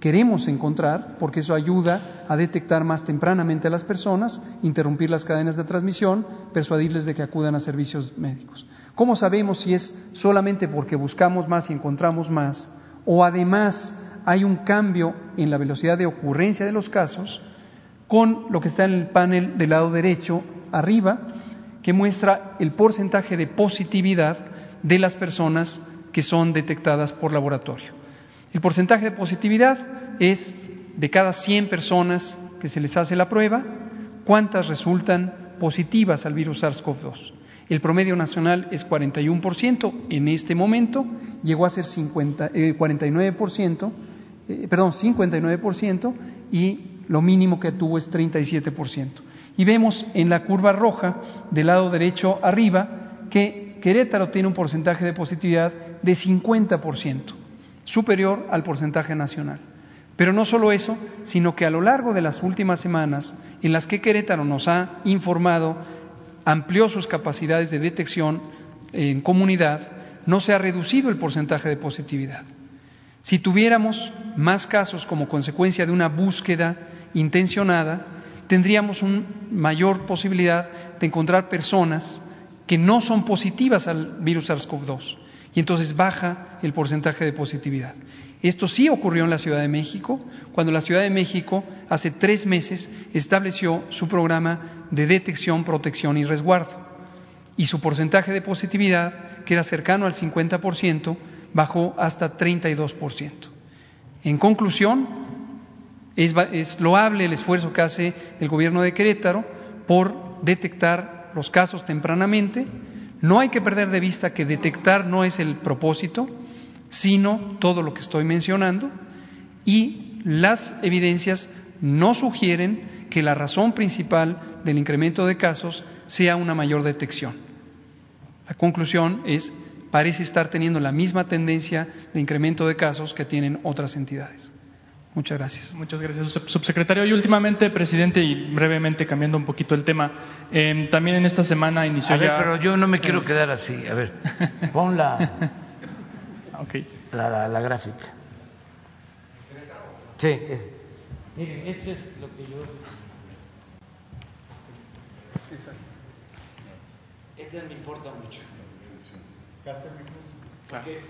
S27: queremos encontrar, porque eso ayuda a detectar más tempranamente a las personas, interrumpir las cadenas de transmisión, persuadirles de que acudan a servicios médicos. ¿Cómo sabemos si es solamente porque buscamos más y encontramos más, o además hay un cambio en la velocidad de ocurrencia de los casos con lo que está en el panel del lado derecho arriba, que muestra el porcentaje de positividad de las personas que son detectadas por laboratorio. El porcentaje de positividad es de cada 100 personas que se les hace la prueba, cuántas resultan positivas al virus SARS-CoV-2. El promedio nacional es 41%, en este momento llegó a ser 50, 49%, eh, eh, perdón, 59% y lo mínimo que tuvo es 37%. Y vemos en la curva roja del lado derecho arriba que Querétaro tiene un porcentaje de positividad de 50%, superior al porcentaje nacional. Pero no solo eso, sino que a lo largo de las últimas semanas en las que Querétaro nos ha informado, amplió sus capacidades de detección en comunidad, no se ha reducido el porcentaje de positividad. Si tuviéramos más casos como consecuencia de una búsqueda intencionada, tendríamos una mayor posibilidad de encontrar personas que no son positivas al virus SARS-CoV-2 y entonces baja el porcentaje de positividad. Esto sí ocurrió en la Ciudad de México, cuando la Ciudad de México hace tres meses estableció su programa de detección, protección y resguardo. Y su porcentaje de positividad, que era cercano al 50%, bajó hasta 32%. En conclusión, es, loable el esfuerzo que hace el gobierno de Querétaro por detectar los casos tempranamente. No hay que perder de vista que detectar no es el propósito, sino todo lo que estoy mencionando y las evidencias no sugieren que la razón principal del incremento de casos sea una mayor detección. La conclusión es, parece estar teniendo la misma tendencia de incremento de casos que tienen otras entidades. Muchas gracias.
S25: Muchas gracias, subsecretario. Y últimamente, presidente, y brevemente cambiando un poquito el tema, eh, también en esta semana inició
S1: a ver,
S25: ya...
S1: pero yo no me quiero quedar así. A ver, pon la...
S25: Okay.
S1: La, la, la, gráfica. Sí, es. Miren, esto es lo que yo.
S25: Exacto.
S1: Este me importa mucho. Porque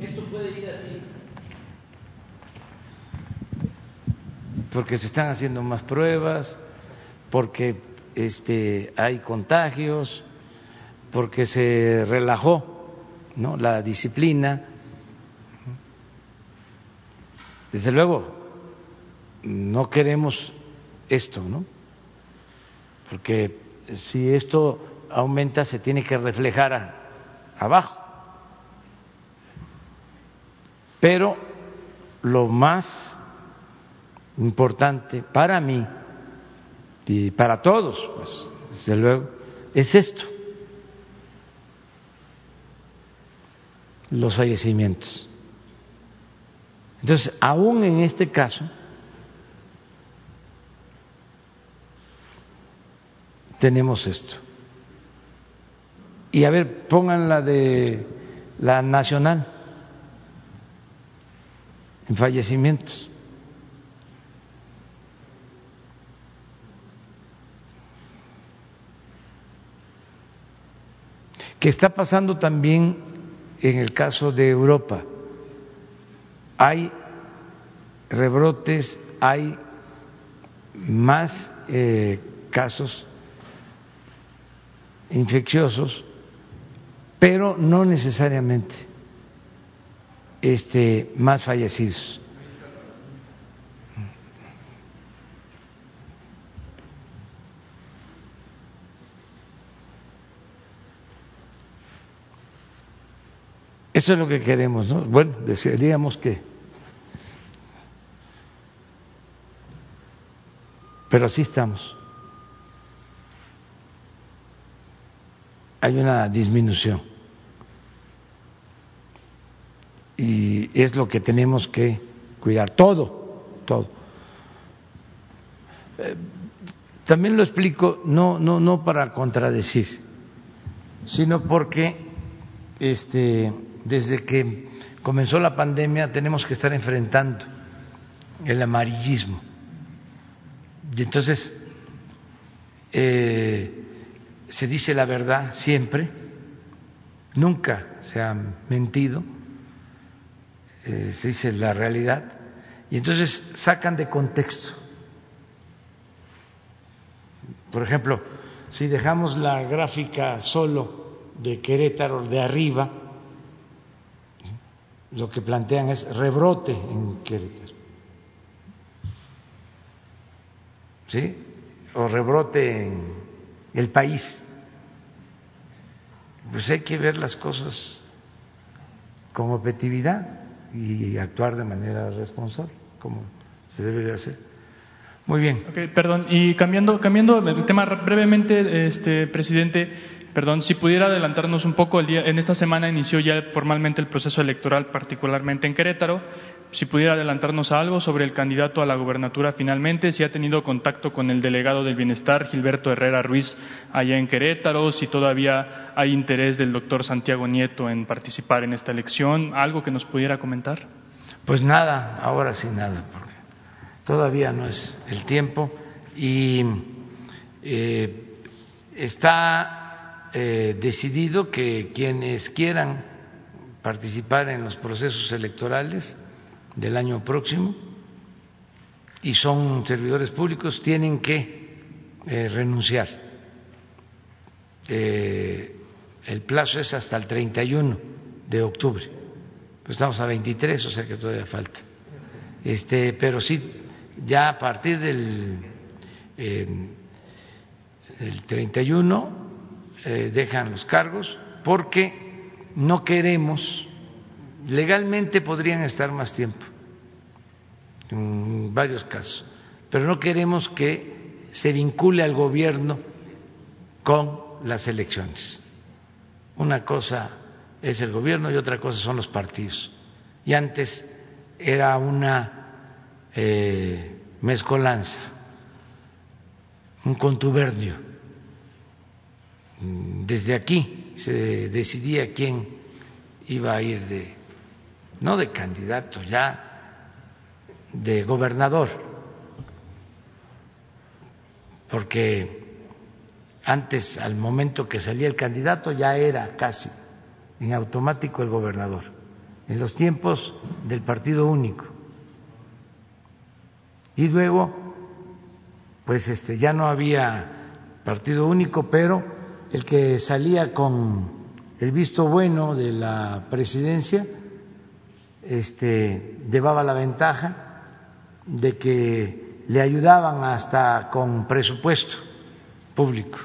S1: esto puede ir así. Porque se están haciendo más pruebas, porque este, hay contagios, porque se relajó ¿no? la disciplina. Desde luego, no queremos esto, ¿no? Porque si esto aumenta, se tiene que reflejar abajo. Pero lo más importante para mí y para todos, pues, desde luego, es esto. Los fallecimientos. Entonces, aún en este caso, tenemos esto. Y a ver, pongan la de la nacional en fallecimientos. que está pasando también en el caso de Europa. Hay rebrotes, hay más eh, casos infecciosos, pero no necesariamente este, más fallecidos. Eso es lo que queremos, ¿no? Bueno, desearíamos que. Pero así estamos. Hay una disminución. Y es lo que tenemos que cuidar. Todo, todo. Eh, también lo explico, no, no, no para contradecir, sino porque este desde que comenzó la pandemia tenemos que estar enfrentando el amarillismo. Y entonces eh, se dice la verdad siempre, nunca se ha mentido, eh, se dice la realidad, y entonces sacan de contexto. Por ejemplo, si dejamos la gráfica solo de Querétaro de arriba, lo que plantean es rebrote en Querétaro. ¿Sí? O rebrote en el país. Pues hay que ver las cosas con objetividad y actuar de manera responsable, como se debe de hacer. Muy bien.
S25: Okay, perdón, y cambiando, cambiando el tema brevemente, este presidente, perdón, si pudiera adelantarnos un poco, el día, en esta semana inició ya formalmente el proceso electoral, particularmente en Querétaro. Si pudiera adelantarnos algo sobre el candidato a la gubernatura finalmente, si ha tenido contacto con el delegado del bienestar, Gilberto Herrera Ruiz, allá en Querétaro, si todavía hay interés del doctor Santiago Nieto en participar en esta elección, algo que nos pudiera comentar.
S1: Pues nada, ahora sí nada, porque todavía no es el tiempo y eh, está eh, decidido que quienes quieran participar en los procesos electorales del año próximo y son servidores públicos tienen que eh, renunciar. Eh, el plazo es hasta el 31 de octubre. Pues estamos a 23, o sea que todavía falta. Este, pero sí, ya a partir del, eh, del 31 eh, dejan los cargos porque no queremos legalmente podrían estar más tiempo, en varios casos, pero no queremos que se vincule al gobierno con las elecciones. Una cosa es el gobierno y otra cosa son los partidos. Y antes era una eh, mezcolanza, un contubernio. Desde aquí se decidía quién iba a ir de no de candidato, ya de gobernador, porque antes, al momento que salía el candidato, ya era casi en automático el gobernador, en los tiempos del partido único. Y luego, pues este, ya no había partido único, pero el que salía con el visto bueno de la presidencia, este, llevaba la ventaja de que le ayudaban hasta con presupuesto público.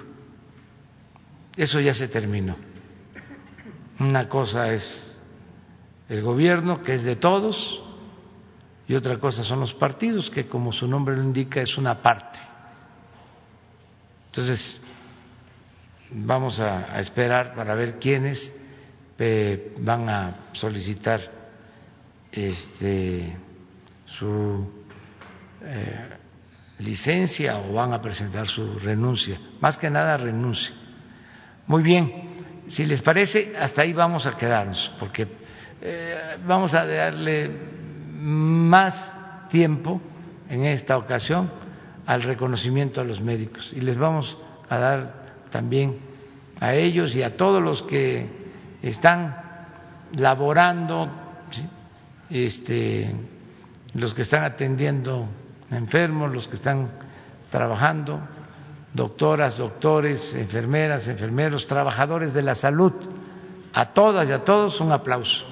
S1: Eso ya se terminó. Una cosa es el gobierno, que es de todos, y otra cosa son los partidos, que como su nombre lo indica es una parte. Entonces, vamos a, esperar para ver quiénes van a solicitar este, su eh, licencia o van a presentar su renuncia. Más que nada renuncia. Muy bien, si les parece, hasta ahí vamos a quedarnos, porque eh, vamos a darle más tiempo en esta ocasión al reconocimiento a los médicos y les vamos a dar también a ellos y a todos los que están laborando este, los que están atendiendo enfermos, los que están trabajando, doctoras, doctores, enfermeras, enfermeros, trabajadores de la salud. A todas y a todos un aplauso.